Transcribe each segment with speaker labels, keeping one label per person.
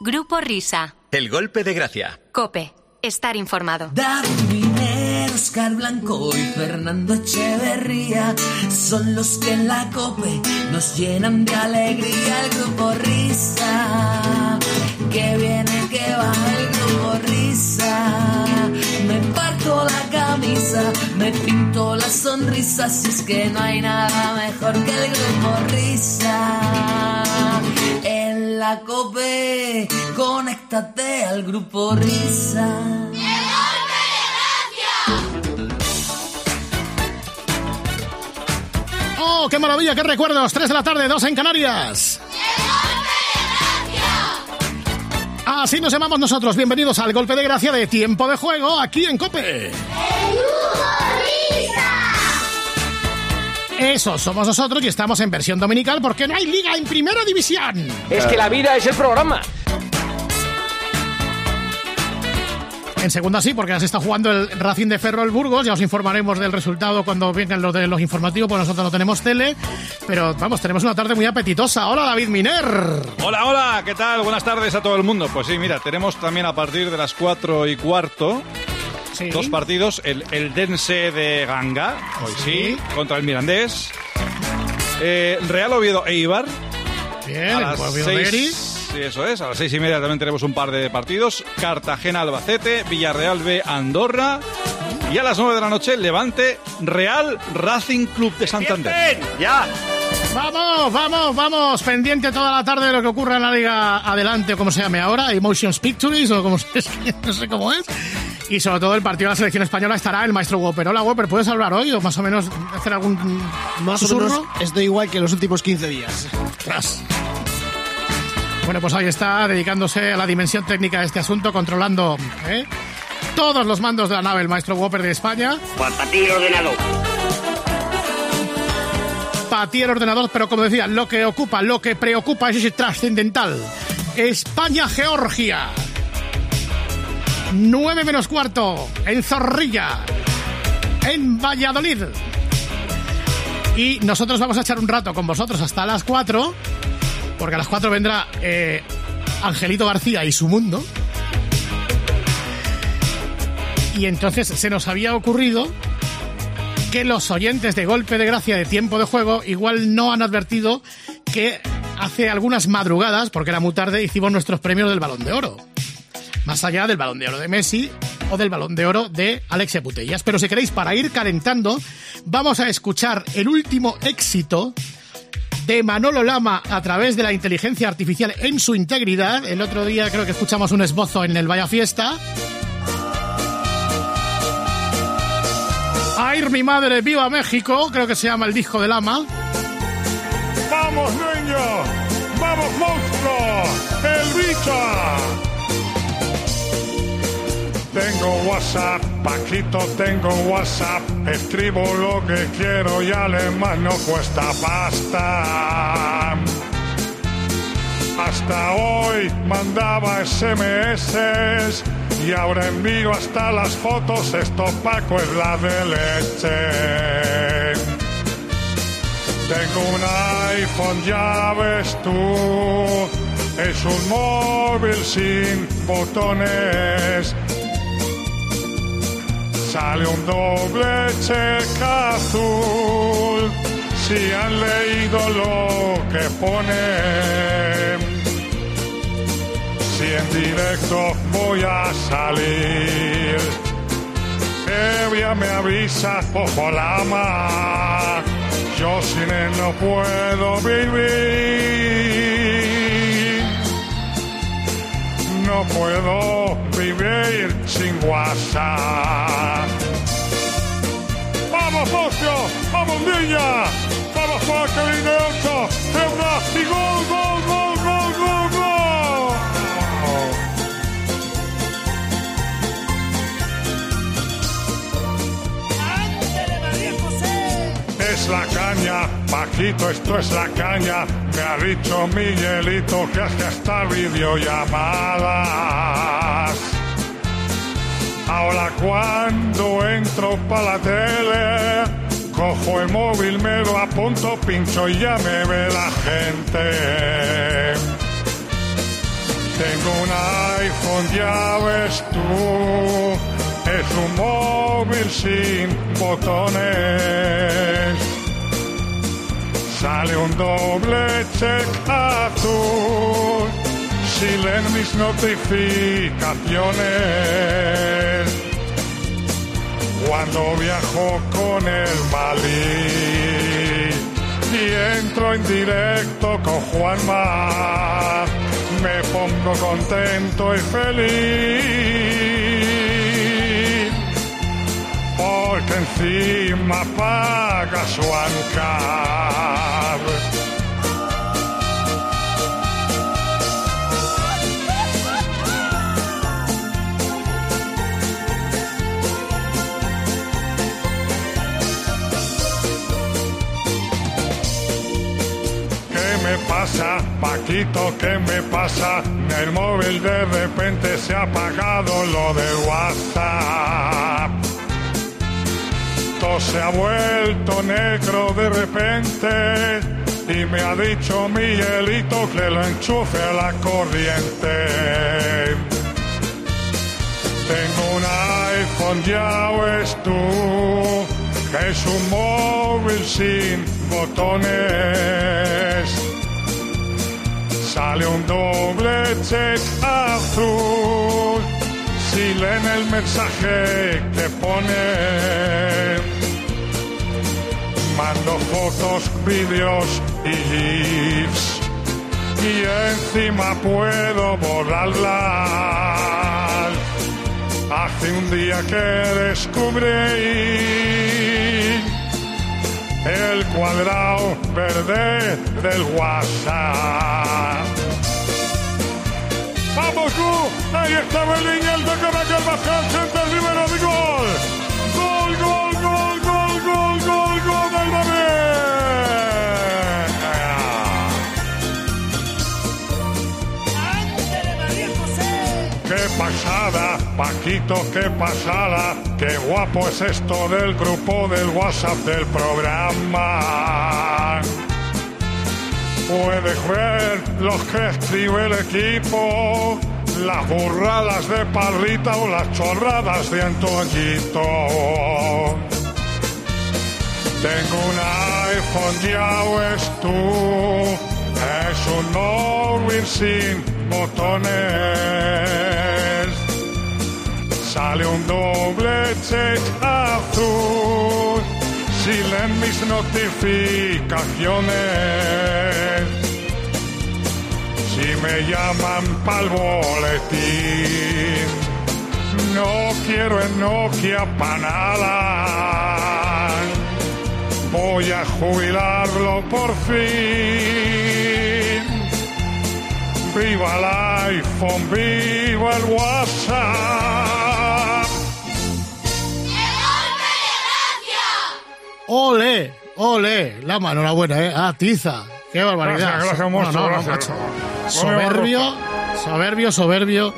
Speaker 1: Grupo Risa.
Speaker 2: El golpe de gracia.
Speaker 1: Cope. Estar informado.
Speaker 3: David Miner, Oscar Blanco y Fernando Echeverría son los que en la COPE nos llenan de alegría el grupo Risa. Que viene, que va el grupo Risa. Me parto la camisa, me pinto la sonrisa, si es que no hay nada mejor que el grupo Risa. La COPE, conéctate al grupo Risa.
Speaker 4: ¡Oh, qué maravilla! ¡Qué recuerdos! 3 de la tarde, 2 en Canarias. Así nos llamamos nosotros. Bienvenidos al golpe de gracia de tiempo de juego aquí en Cope. Eso somos nosotros y estamos en versión dominical porque no hay liga en primera división.
Speaker 5: Es que la vida es el programa.
Speaker 4: En segunda sí, porque ya se está jugando el Racing de Ferrol Burgos. Ya os informaremos del resultado cuando vengan los de los informativos, porque nosotros no tenemos tele. Pero vamos, tenemos una tarde muy apetitosa. Hola, David Miner.
Speaker 6: Hola, hola, ¿qué tal? Buenas tardes a todo el mundo. Pues sí, mira, tenemos también a partir de las 4 y cuarto
Speaker 4: Sí.
Speaker 6: dos partidos. El, el Dense de Ganga, hoy sí, contra el Mirandés. Eh, Real Oviedo Eibar.
Speaker 4: Bien,
Speaker 6: A las seis- eso es. A las seis y media también tenemos un par de partidos. Cartagena Albacete, Villarreal B Andorra. Y a las nueve de la noche, Levante Real Racing Club de Santander.
Speaker 5: ¡Ya!
Speaker 4: Vamos, vamos, vamos. Pendiente toda la tarde de lo que ocurra en la Liga Adelante, o como se llame ahora, Emotions Pictures, o como no sé cómo es. Y sobre todo el partido de la selección española estará el maestro Whopper. Hola, Whopper, ¿puedes hablar hoy o más o menos hacer algún
Speaker 7: Más o
Speaker 4: susurro?
Speaker 7: menos estoy igual que los últimos 15 días.
Speaker 4: Tras. Bueno, pues ahí está, dedicándose a la dimensión técnica de este asunto, controlando ¿eh? todos los mandos de la nave, el maestro Whopper de España.
Speaker 5: Para ti el ordenador.
Speaker 4: Para ti el ordenador, pero como decía, lo que ocupa, lo que preocupa es ese trascendental. España-Georgia. 9 menos cuarto, en Zorrilla, en Valladolid. Y nosotros vamos a echar un rato con vosotros hasta las 4, porque a las 4 vendrá eh, Angelito García y su mundo. Y entonces se nos había ocurrido que los oyentes de Golpe de Gracia de Tiempo de Juego igual no han advertido que hace algunas madrugadas, porque era muy tarde, hicimos nuestros premios del Balón de Oro. Más allá del Balón de Oro de Messi o del Balón de Oro de Alexia Putellas. Pero si queréis, para ir calentando, vamos a escuchar el último éxito de Manolo Lama a través de la inteligencia artificial en su integridad. El otro día creo que escuchamos un esbozo en el Vaya Fiesta. Air mi madre, viva México, creo que se llama el disco de Lama.
Speaker 8: ¡Vamos, niño! ¡Vamos, monstruo! ¡El bicho! Tengo WhatsApp, Paquito, tengo WhatsApp. Escribo lo que quiero y además no cuesta pasta. Hasta hoy mandaba SMS y ahora envío hasta las fotos. Esto Paco es la de leche. Tengo un iPhone, ya ves tú. Es un móvil sin botones. Sale un doble cheque azul. Si han leído lo que pone. Si en directo voy a salir. Evia me avisa, ojo lama. Yo sin él no puedo vivir. No puedo vivir sin WhatsApp. ¡Vamos, socio! ¡Vamos, niña! ¡Vamos, Joaquín de 8! ¡Cebra! ¡Y gol, gol, gol, gol, gol, gol! Es la caña, Paquito, esto es la caña. Me ha dicho Miguelito que hace hasta videollamadas. Ahora cuando entro para la tele, cojo el móvil, me lo apunto, pincho y ya me ve la gente. Tengo un iPhone, ya ves tú, es un móvil sin botones. Sale un doble check azul si leen mis notificaciones. Cuando viajo con el Malí y entro en directo con Juanma, me pongo contento y feliz. Porque encima paga su ANCAR. Paquito? ¿Qué me pasa? El móvil de repente se ha apagado lo del WhatsApp. Todo se ha vuelto negro de repente y me ha dicho Miguelito que lo enchufe a la corriente. Tengo un iPhone, ya ves tú, que es un móvil sin botones. Sale un doble check azul si leen el mensaje que pone. Mando fotos, vídeos y GIFs y encima puedo borrarlas. Hace un día que descubrí el cuadrado verde del WhatsApp. ¡Vamos, Gu! Ahí está Belín, el toque de Carvajal, centro primero de. Gol, Paquito, qué pasada! ¡Qué guapo es esto del grupo del WhatsApp del programa! Puedes ver los que escribe el equipo, las burradas de Parrita o las chorradas de Antoñito. Tengo un iPhone, ya ves tú, es un móvil sin botones. Sale un doble check azul si leen mis notificaciones. Si me llaman pa'l boletín, no quiero en Nokia pa' nada. Voy a jubilarlo por fin. Viva el iPhone, viva el WhatsApp.
Speaker 9: ¡Ole! ¡Ole! Lama, enhorabuena, ¿eh? ¡Ah, tiza! ¡Qué barbaridad!
Speaker 8: Gracias, gracias, monstruo,
Speaker 9: No, no, no,
Speaker 8: gracias. Ponme
Speaker 9: Soberbio, soberbio, soberbio.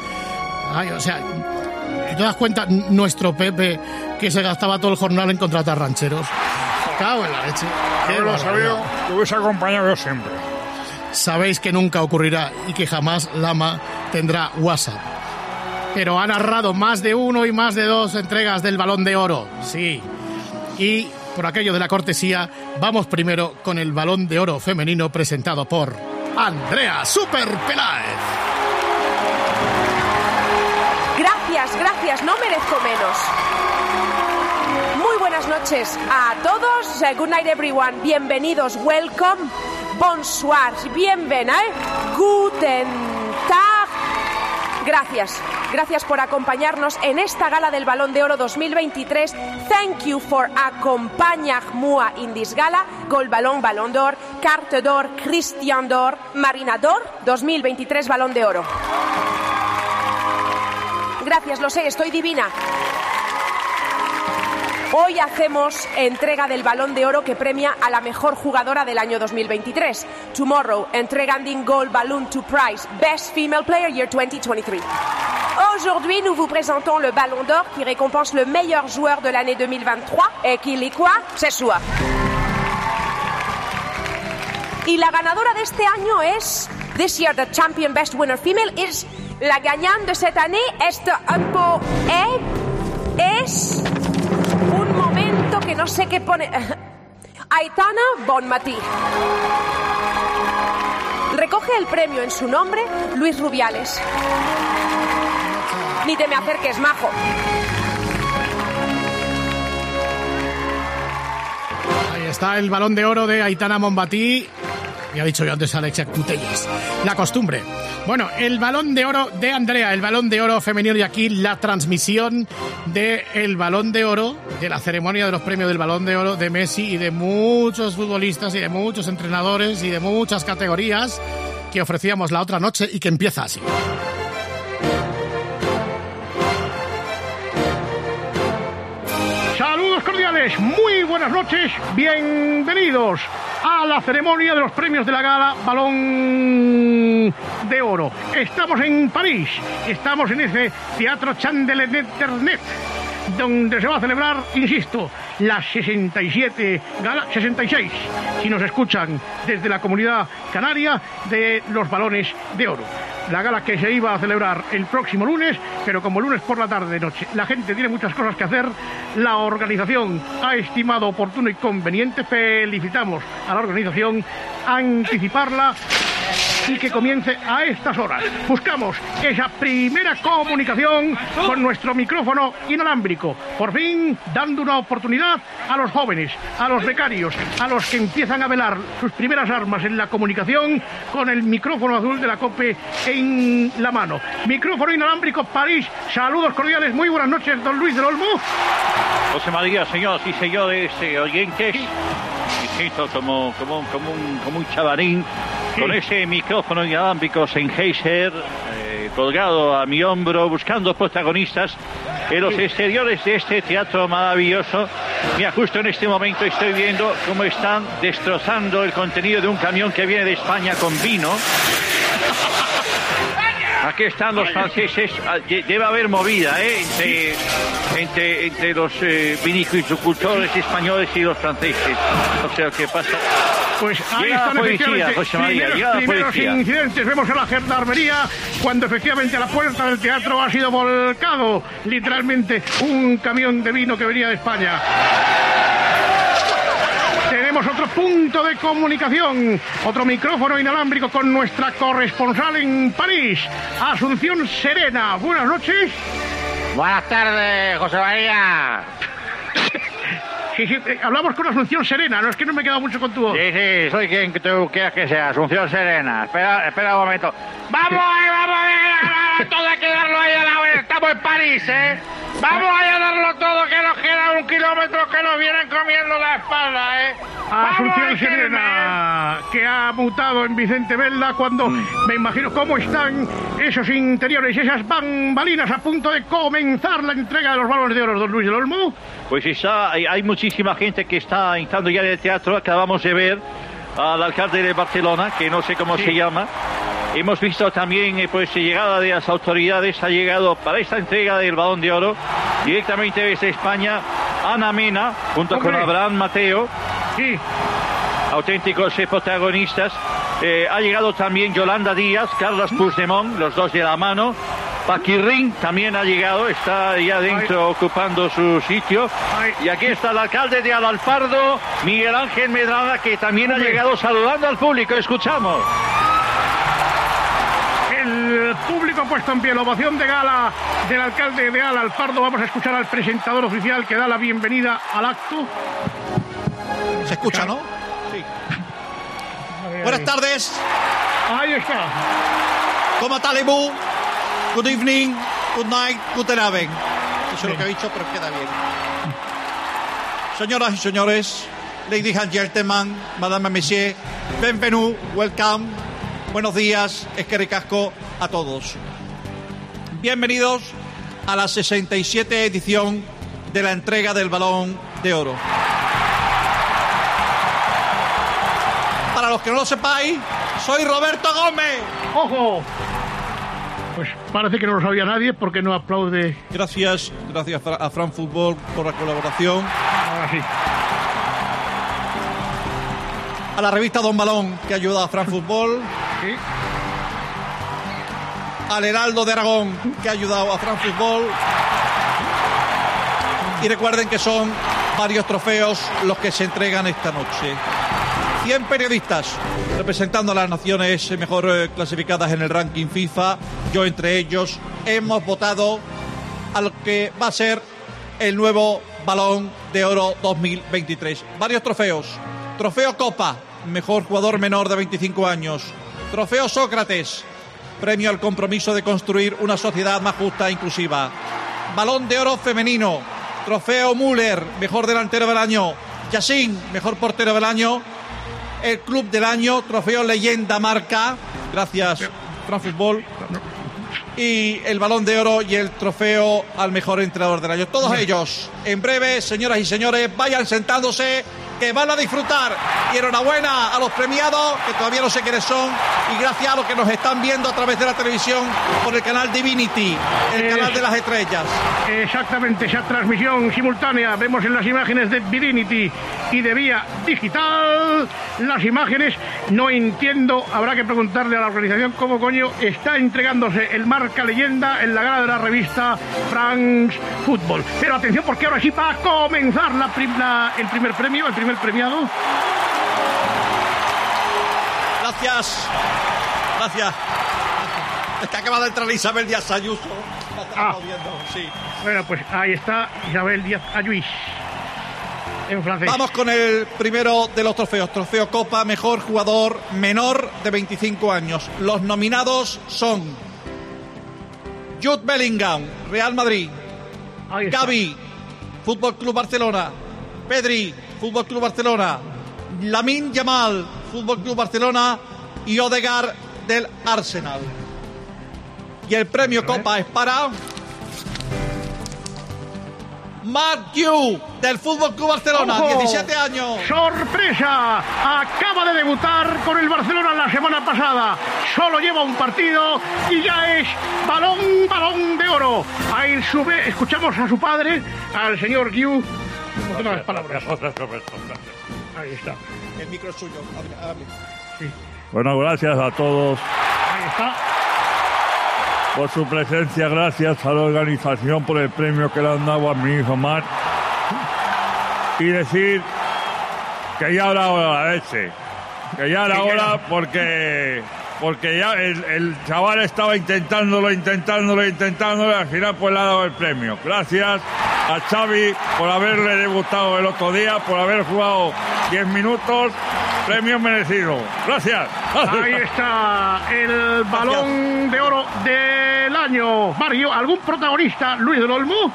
Speaker 9: Ay, o sea, ¿te das cuenta nuestro Pepe que se gastaba todo el jornal en contratar rancheros? Cago en la leche. Qué
Speaker 8: lo sabía, te hubiese acompañado yo siempre.
Speaker 9: Sabéis que nunca ocurrirá y que jamás Lama tendrá WhatsApp. Pero ha narrado más de uno y más de dos entregas del Balón de Oro. Sí. Y por aquello de la cortesía, vamos primero con el Balón de Oro femenino presentado por Andrea Super Peláez.
Speaker 10: Gracias, gracias, no merezco menos. Muy buenas noches a todos. Good night everyone. Bienvenidos, welcome. Bonsoir, bienvenue, guten tag. Gracias, gracias por acompañarnos en esta gala del Balón de Oro 2023. Thank you for acompañar-moi in this gala. Gol Balón, Balón d'Or, Carte d'Or, Christian d'Or, Marina d'Or 2023 Balón de Oro. Gracias, lo sé, estoy divina. Hoy hacemos entrega del Balón de Oro que premia a la mejor jugadora del año 2023. Tomorrow, entregando Gold Balloon to Prize Best Female Player Year 2023. Aujourd'hui, nous vous présentons le Ballon d'Or qui récompense le meilleur joueur de l'année 2023 et qui C'est soi. Y la ganadora de este año es This year the champion best winner female is La gagnante de cette année est un. Es no sé qué pone... Aitana Bonmatí. Recoge el premio en su nombre Luis Rubiales. Ni te me acerques, majo.
Speaker 9: Ahí está el balón de oro de Aitana Monbatí. Ya ha dicho yo antes Alexia Cutellas. La costumbre. Bueno, el balón de oro de Andrea, el balón de oro femenino y aquí la transmisión del el balón de oro, de la ceremonia de los premios del balón de oro de Messi y de muchos futbolistas y de muchos entrenadores y de muchas categorías que ofrecíamos la otra noche y que empieza así.
Speaker 4: Saludos cordiales, muy buenas noches, bienvenidos a la ceremonia de los premios de la gala Balón de Oro. Estamos en París, estamos en ese Teatro Chandelier Internet donde se va a celebrar, insisto, las 67 gala, 66, si nos escuchan desde la comunidad canaria, de los balones de oro. La gala que se iba a celebrar el próximo lunes, pero como lunes por la tarde de noche. La gente tiene muchas cosas que hacer, la organización ha estimado oportuno y conveniente, felicitamos a la organización, anticiparla y que comience a estas horas. Buscamos esa primera comunicación con nuestro micrófono inalámbrico, por fin dando una oportunidad a los jóvenes, a los becarios, a los que empiezan a velar sus primeras armas en la comunicación con el micrófono azul de la COPE en la mano. Micrófono inalámbrico París, saludos cordiales, muy buenas noches, don Luis del Olmo.
Speaker 11: José María, señoras y señores eh, oyentes, me siento como, como, como, un, como un chavarín con ese micrófono inalámbrico Sennheiser eh, colgado a mi hombro, buscando protagonistas en los exteriores de este teatro maravilloso. Mira, justo en este momento estoy viendo cómo están destrozando el contenido de un camión que viene de España con vino. Aquí están los franceses. Ah, de- Debe haber movida ¿eh? entre, entre, entre los eh, vinicultores españoles y los franceses. Sé lo que pasa.
Speaker 4: Pues ahí
Speaker 11: Llega la
Speaker 4: están
Speaker 11: policía,
Speaker 4: efectivamente
Speaker 11: José María,
Speaker 4: primeros,
Speaker 11: la
Speaker 4: primeros
Speaker 11: policía.
Speaker 4: incidentes. Vemos a la gendarmería cuando efectivamente la puerta del teatro ha sido volcado literalmente un camión de vino que venía de España. Tenemos otro punto de comunicación, otro micrófono inalámbrico con nuestra corresponsal en París, Asunción Serena. Buenas noches.
Speaker 5: Buenas tardes, José María.
Speaker 4: Sí, sí, eh, hablamos con Asunción Serena, no es que no me he quedado mucho con tu voz.
Speaker 5: Sí, sí, soy quien tú quieras que sea, Asunción Serena. Espera, espera un momento. ¡Vamos ahí, vamos ahí! Todo hay que darlo ahí a la vez. Estamos en París, ¿eh? Vamos ahí a darlo todo, que nos queda un kilómetro que nos vienen comiendo la espalda, ¿eh?
Speaker 4: Asunción
Speaker 5: ahí, Serena.
Speaker 4: Que ha mutado en Vicente Velda cuando me imagino cómo están esos interiores, esas bambalinas a punto de comenzar la entrega de los balones de oro, don Luis del Olmo.
Speaker 11: Pues está, hay, hay muchísima gente que está entrando ya en el teatro. Acabamos de ver al alcalde de Barcelona, que no sé cómo se llama. Hemos visto también eh, pues llegada de las autoridades, ha llegado para esta entrega del Balón de Oro directamente desde España Ana Mena junto con. Abraham Mateo,
Speaker 4: Sí,
Speaker 11: auténticos eh, protagonistas. Eh, ha llegado también Yolanda Díaz, Carlos Puigdemont, los dos de la mano. Paquirrín también ha llegado, está ya dentro ocupando su sitio.
Speaker 4: Ay.
Speaker 11: Y aquí está el alcalde de Alalpardo, Miguel Ángel Medrada, que también ha llegado saludando al público. Escuchamos.
Speaker 4: el público ha puesto en pie la ovación de gala del alcalde de Al Alfardo. Vamos a escuchar al presentador oficial que da la bienvenida al acto.
Speaker 6: Se escucha, ¿no? Sí. Buenas tardes.
Speaker 4: Ahí está.
Speaker 6: ¿Cómo talibú? Good evening, good night, guten Abend. Eso es lo que he dicho, pero queda bien. Señoras y señores, ladies and gentlemen, madame monsieur, bienvenue, welcome, buenos días, es que ricasco a todos. Bienvenidos a la 67 edición de la entrega del Balón de Oro. Para los que no lo sepáis, soy Roberto Gómez.
Speaker 4: ¡Ojo! Pues parece que no lo sabía nadie porque no aplaude.
Speaker 6: Gracias, gracias a Fran Fútbol por la colaboración.
Speaker 4: Ahora sí.
Speaker 6: A la revista Don Balón que ayuda a Fran Fútbol.
Speaker 4: Sí.
Speaker 6: al Heraldo de Aragón, que ha ayudado a Fran Fútbol. Y recuerden que son varios trofeos los que se entregan esta noche. 100 periodistas representando a las naciones mejor eh, clasificadas en el ranking FIFA. Yo entre ellos hemos votado a lo que va a ser el nuevo Balón de Oro 2023. Varios trofeos. Trofeo Copa, mejor jugador menor de 25 años. Trofeo Sócrates, premio al compromiso de construir una sociedad más justa e inclusiva. Balón de Oro femenino. Trofeo Müller, mejor delantero del año. Yassin, mejor portero del año. El Club del Año, Trofeo Leyenda Marca. Gracias, Fútbol. Y el Balón de Oro y el Trofeo al Mejor Entrenador del Año. Todos ellos, en breve, señoras y señores, vayan sentándose, que van a disfrutar. Y enhorabuena a los premiados, que todavía no sé quiénes son, y gracias a los que nos están viendo a través de la televisión por el canal Divinity, el
Speaker 4: Es-
Speaker 6: canal de las estrellas.
Speaker 4: Exactamente, esa transmisión simultánea. Vemos en las imágenes de Divinity y de vía digital las imágenes. No entiendo, habrá que preguntarle a la organización cómo coño está entregándose el marca leyenda en la gala de la revista France Football. Pero atención, porque ahora sí va a comenzar la prim- la- el primer premio, el primer premiado.
Speaker 6: Gracias. Gracias. Es que acaba de entrar Isabel Díaz Ayuso. La sí.
Speaker 4: Bueno, pues ahí está Isabel Díaz Ayuís. En francés.
Speaker 6: Vamos con el primero de los trofeos. Trofeo Copa, mejor jugador menor de 25 años. Los nominados son Jude Bellingham, Real Madrid. Gaby, Fútbol Club Barcelona. Pedri, Fútbol Club Barcelona. Lamin Yamal, Fútbol Club Barcelona. Y Odegar del Arsenal. Y el premio Copa es para. Mark Yu, del Fútbol Club Barcelona,
Speaker 4: ¡Ojo!
Speaker 6: 17 años.
Speaker 4: ¡Sorpresa! Acaba de debutar con el Barcelona la semana pasada. Solo lleva un partido y ya es balón, balón de oro. Ahí sube, escuchamos a su padre, al señor Guiu. Otras palabras. Ahí está.
Speaker 6: El micro es suyo. hable, hable.
Speaker 12: Bueno, gracias a todos
Speaker 4: Ahí está.
Speaker 12: por su presencia, gracias a la organización por el premio que le han dado a mi hijo Marc. Y decir que ya era hora ese, que ya era
Speaker 4: Que ya
Speaker 12: hora porque porque ya el, el chaval estaba intentándolo, intentándolo, intentándolo y al final pues le ha dado el premio. Gracias a Xavi por haberle debutado el otro día, por haber jugado 10 minutos, premio merecido. Gracias.
Speaker 4: Ahí está el balón de oro del año. Mario, ¿algún protagonista? Luis del Olmo.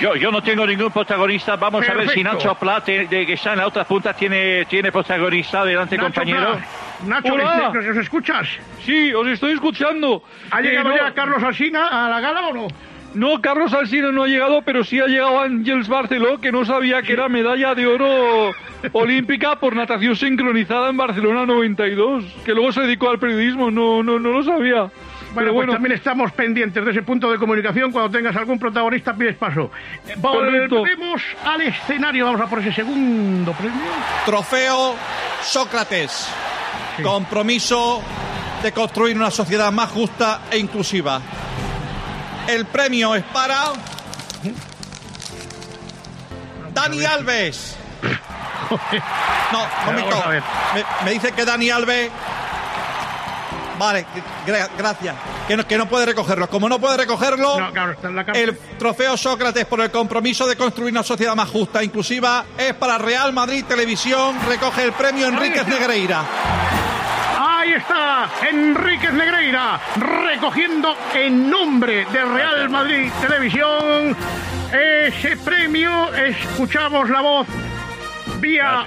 Speaker 11: Yo, yo no tengo ningún protagonista. Vamos a ver si. Nacho Plat, de, que está en la otra punta, tiene, tiene protagonista. Adelante,
Speaker 4: Nacho
Speaker 11: compañero.
Speaker 4: Nacho,
Speaker 11: Hola.
Speaker 4: ¿nos, escuchas?
Speaker 13: Sí, os estoy escuchando.
Speaker 4: ¿Ha
Speaker 13: Eh,
Speaker 4: llegado
Speaker 13: no-
Speaker 4: ya Carlos Alsina a la gala o no?
Speaker 13: No, Carlos Alsina no ha llegado, pero sí ha llegado Ángels Barceló, que no sabía que era medalla de oro olímpica por natación sincronizada en Barcelona 92, que luego se dedicó al periodismo, no, no, no lo sabía.
Speaker 4: Bueno,
Speaker 13: Pero
Speaker 4: pues
Speaker 13: bueno,
Speaker 4: también estamos pendientes de ese punto de comunicación. Cuando tengas algún protagonista, pides paso. Eh. Volvemos al escenario. Vamos a por ese segundo premio.
Speaker 6: Trofeo Sócrates. Compromiso de construir una sociedad más justa e inclusiva. El premio es para. Dani Alves. No, momento. Me, me dice que Dani Alves. Vale, gra- gracias. Que no, que no puede recogerlo. Como no puede recogerlo,
Speaker 4: No, claro,
Speaker 6: el trofeo Sócrates por el compromiso de construir una sociedad más justa e inclusiva es para Real Madrid Televisión. Recoge el premio Enríquez. Negreira.
Speaker 4: Ahí está Enríquez Negreira recogiendo en nombre de Real Madrid Televisión ese premio. Escuchamos la voz vía.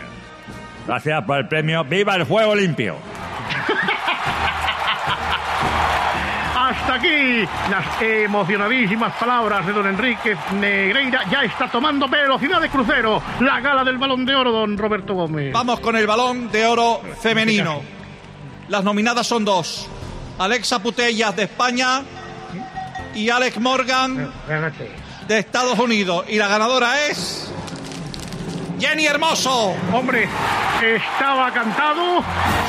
Speaker 12: Gracias por el premio. ¡Viva el juego limpio!
Speaker 4: Hasta aquí las emocionadísimas palabras de don Enríquez Negreira. Ya está tomando velocidad de crucero la gala del balón de oro, don Roberto Gómez.
Speaker 6: Vamos con el balón de oro femenino. Las nominadas son dos. Alexa Putellas de España y Alex Morgan de Estados Unidos. Y la ganadora es... Jenny Hermoso.
Speaker 4: Hombre, estaba cantado.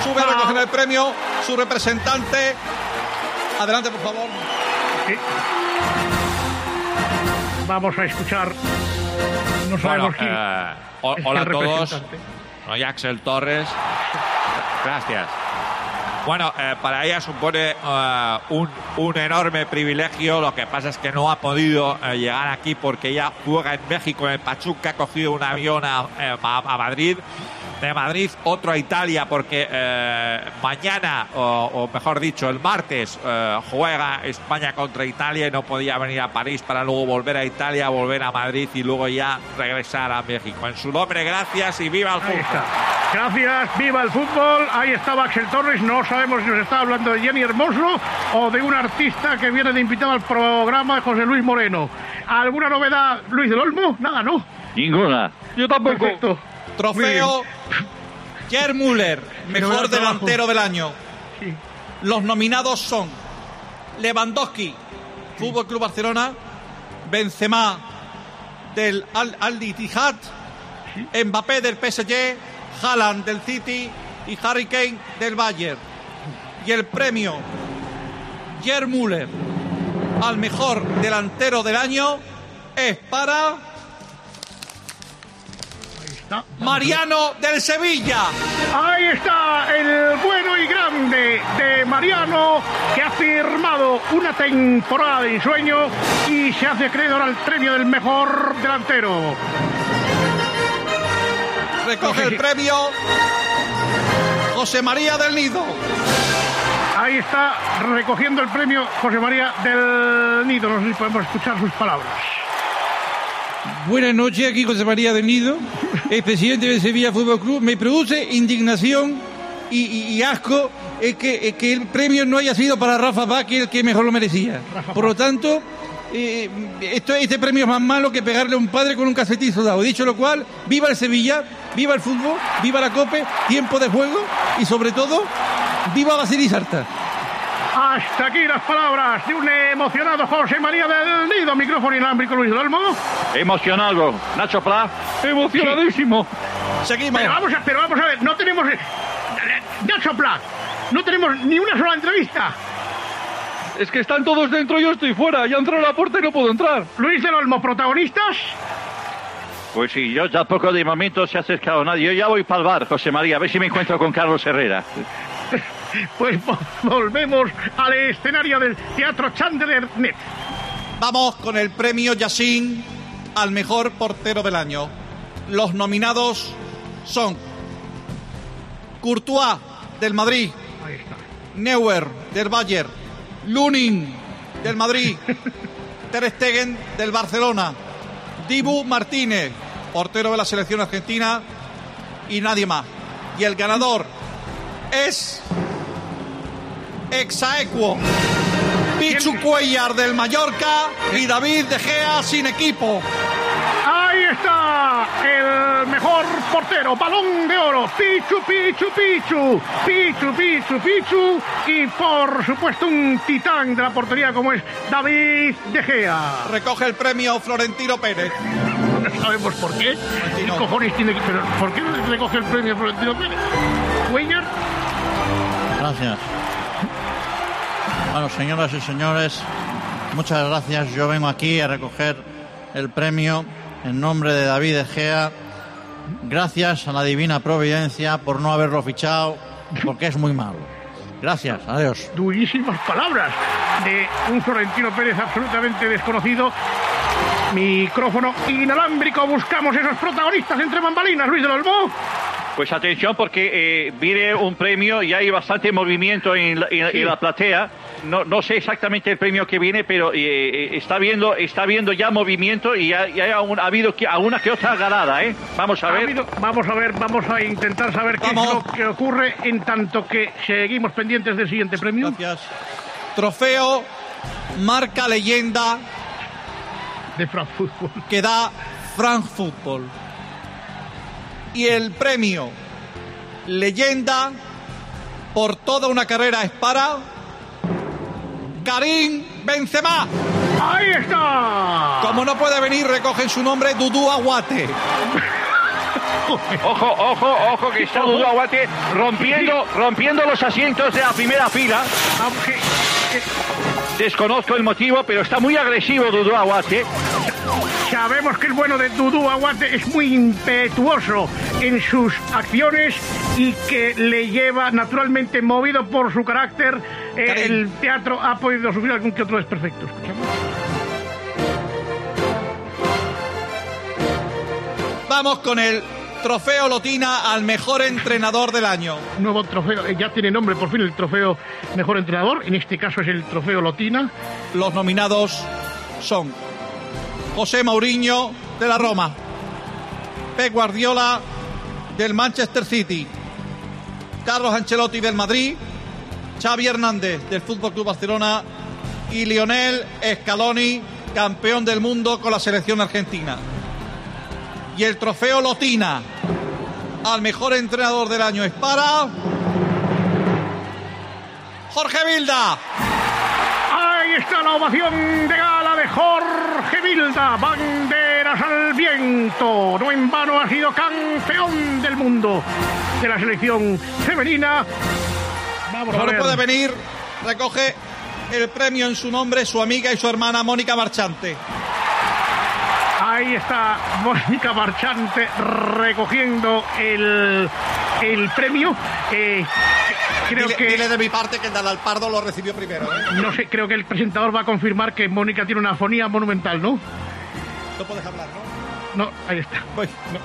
Speaker 6: Sube a recoger el premio su representante Adelante, por favor.
Speaker 4: Vamos a escuchar. No
Speaker 14: Bueno,
Speaker 4: sabemos quién.
Speaker 14: eh, hola a todos. Soy Axel Torres. Gracias. Bueno, eh, para ella supone eh, un, un enorme privilegio. Lo que pasa es que no ha podido eh, llegar aquí porque ella juega en México, en Pachuca, ha cogido un avión a, eh, Madrid. De Madrid, otro a Italia, porque eh, mañana, o, o mejor dicho, el martes, eh, juega España contra Italia y no podía venir a París para luego volver a Italia, volver a Madrid y luego ya regresar a México. En su nombre, gracias y viva el
Speaker 4: Ahí
Speaker 14: fútbol.
Speaker 4: está. Gracias, viva el fútbol. Ahí estaba Axel Torres. No sabemos si nos está hablando de Jenny Hermoso o de un artista que viene de invitado al programa José Luis Moreno. ¿Alguna novedad, Luis del Olmo? Nada, ¿no?
Speaker 11: Ninguna.
Speaker 4: Yo tampoco. Perfecto.
Speaker 6: Trofeo Gerd Müller, mejor delantero del año. Los nominados son Lewandowski, Fútbol Club Barcelona, Benzema del Al, Al Ittihad, Mbappé del PSG, Haaland del City y Harry Kane del Bayern. Y el premio Gerd Müller al mejor delantero del año es para Mariano del Sevilla.
Speaker 4: Ahí está el bueno y grande de Mariano, que ha firmado una temporada de ensueño y se hace acreedor al premio del mejor delantero.
Speaker 6: Recoge el premio José María del Nido.
Speaker 4: Ahí está recogiendo el premio José María del Nido. No sé si podemos escuchar sus palabras.
Speaker 15: Buenas noches, aquí José María del Nido, el presidente del Sevilla Fútbol Club. Me produce indignación y, asco que, el premio no haya sido para Rafa Vázquez, el que mejor lo merecía. Por lo tanto, eh, este premio es más malo que pegarle a un padre con un casetizo dado. Dicho lo cual, viva el Sevilla, viva el fútbol, viva la COPE, tiempo de juego y sobre todo, viva Basilis Sarta.
Speaker 4: Hasta aquí las palabras de un emocionado José María del Nido. Micrófono inalámbrico Luis del Olmo.
Speaker 11: Emocionado. Nacho Pla.
Speaker 13: Emocionadísimo.
Speaker 6: Seguimos.
Speaker 4: Pero vamos a, pero vamos a ver, no tenemos... eh, Nacho Pla, no tenemos ni una sola entrevista.
Speaker 13: Es que están todos dentro, yo estoy fuera. Ya entró a la puerta y no puedo entrar.
Speaker 4: Luis del Olmo, protagonistas.
Speaker 11: Pues sí, yo tampoco de momento se ha acercado nadie. Yo ya voy para el bar, José María, a ver si me encuentro con Carlos Herrera.
Speaker 4: Pues vo- volvemos al escenario del Teatro Chandler Net.
Speaker 6: Vamos con el premio Yassin al mejor portero del año. Los nominados son Courtois del Madrid, Neuer del Bayern, Lunin del Madrid, Ter Stegen del Barcelona, Dibu Martínez, portero de la selección argentina y nadie más. Y el ganador es Exaequo, Pichu Cuellar del Mallorca y David De Gea sin equipo.
Speaker 4: Ahí está el mejor portero, balón de oro, Pichu, Pichu, Pichu, Pichu, Pichu, Pichu y por supuesto un titán de la portería como es David De Gea.
Speaker 6: Recoge el premio Florentino Pérez.
Speaker 4: No sabemos por qué. ¿Qué cojones tiene que... Pero, ¿Por qué recoge el premio Florentino Pérez? ¿Cuellar?
Speaker 16: Gracias. Bueno, señoras y señores, muchas gracias. Yo vengo aquí a recoger el premio en nombre de David Egea. Gracias a la divina providencia por no haberlo fichado, porque es muy malo. Gracias, adiós.
Speaker 4: Durísimas palabras de un Florentino Pérez absolutamente desconocido. Micrófono inalámbrico, buscamos esos protagonistas entre bambalinas, Luis del Olmo.
Speaker 11: Pues atención porque eh, viene un premio y hay bastante movimiento en la, en- en la platea. No, no sé exactamente el premio que viene, pero eh, eh, está viendo está viendo ya movimiento y ya, ya ha, un- ha habido alguna que otra ganada, ¿eh? Vamos a
Speaker 4: Ha
Speaker 11: ver.
Speaker 4: habido- vamos a ver, vamos a intentar saber qué es lo que ocurre en tanto que seguimos pendientes del siguiente premio.
Speaker 6: Gracias. Trofeo marca leyenda
Speaker 4: de France Football
Speaker 6: que da France Football. Y el premio leyenda por toda una carrera es para Karim Benzema.
Speaker 4: Ahí está.
Speaker 6: Como no puede venir, recogen su nombre Dudu Aguate.
Speaker 11: Ojo, ojo, ojo, que está Dudu Aguate rompiendo, rompiendo los asientos de la primera fila. Desconozco el motivo, pero está muy agresivo Dudu Aguate.
Speaker 4: Sabemos que el bueno de Dudu Aguate es muy impetuoso en sus acciones y que le lleva naturalmente movido por su carácter. eh, el teatro ha podido subir algún que otro desperfecto. Escuchamos.
Speaker 6: Vamos con el trofeo Lotina al mejor entrenador del año.
Speaker 4: Nuevo trofeo, eh, ya tiene nombre por fin el trofeo mejor entrenador. En este caso es el trofeo Lotina.
Speaker 6: Los nominados son José Mourinho de la Roma, Pep Guardiola del Manchester City, Carlos Ancelotti del Madrid, Xavi Hernández del Fútbol Club Barcelona y Lionel Scaloni, campeón del mundo con la selección argentina. Y el trofeo Lotina al mejor entrenador del año es para Jorge Vilda.
Speaker 4: Ahí está la ovación de gala de Jorge Vilda. Banderas al viento. No en vano ha sido campeón del mundo de la selección femenina. Vamos
Speaker 6: Ahora puede venir, recoge el premio en su nombre su amiga y su hermana Mónica Marchante.
Speaker 4: Ahí está Mónica Marchante recogiendo el, el premio. Eh, creo
Speaker 6: dile,
Speaker 4: que
Speaker 6: dile de mi parte que el Dalal Pardo lo recibió primero. ¿eh?
Speaker 4: no sé, creo que el presentador va a confirmar que Mónica tiene una afonía monumental, ¿no?
Speaker 6: No puedes hablar, ¿no?
Speaker 4: No, ahí está.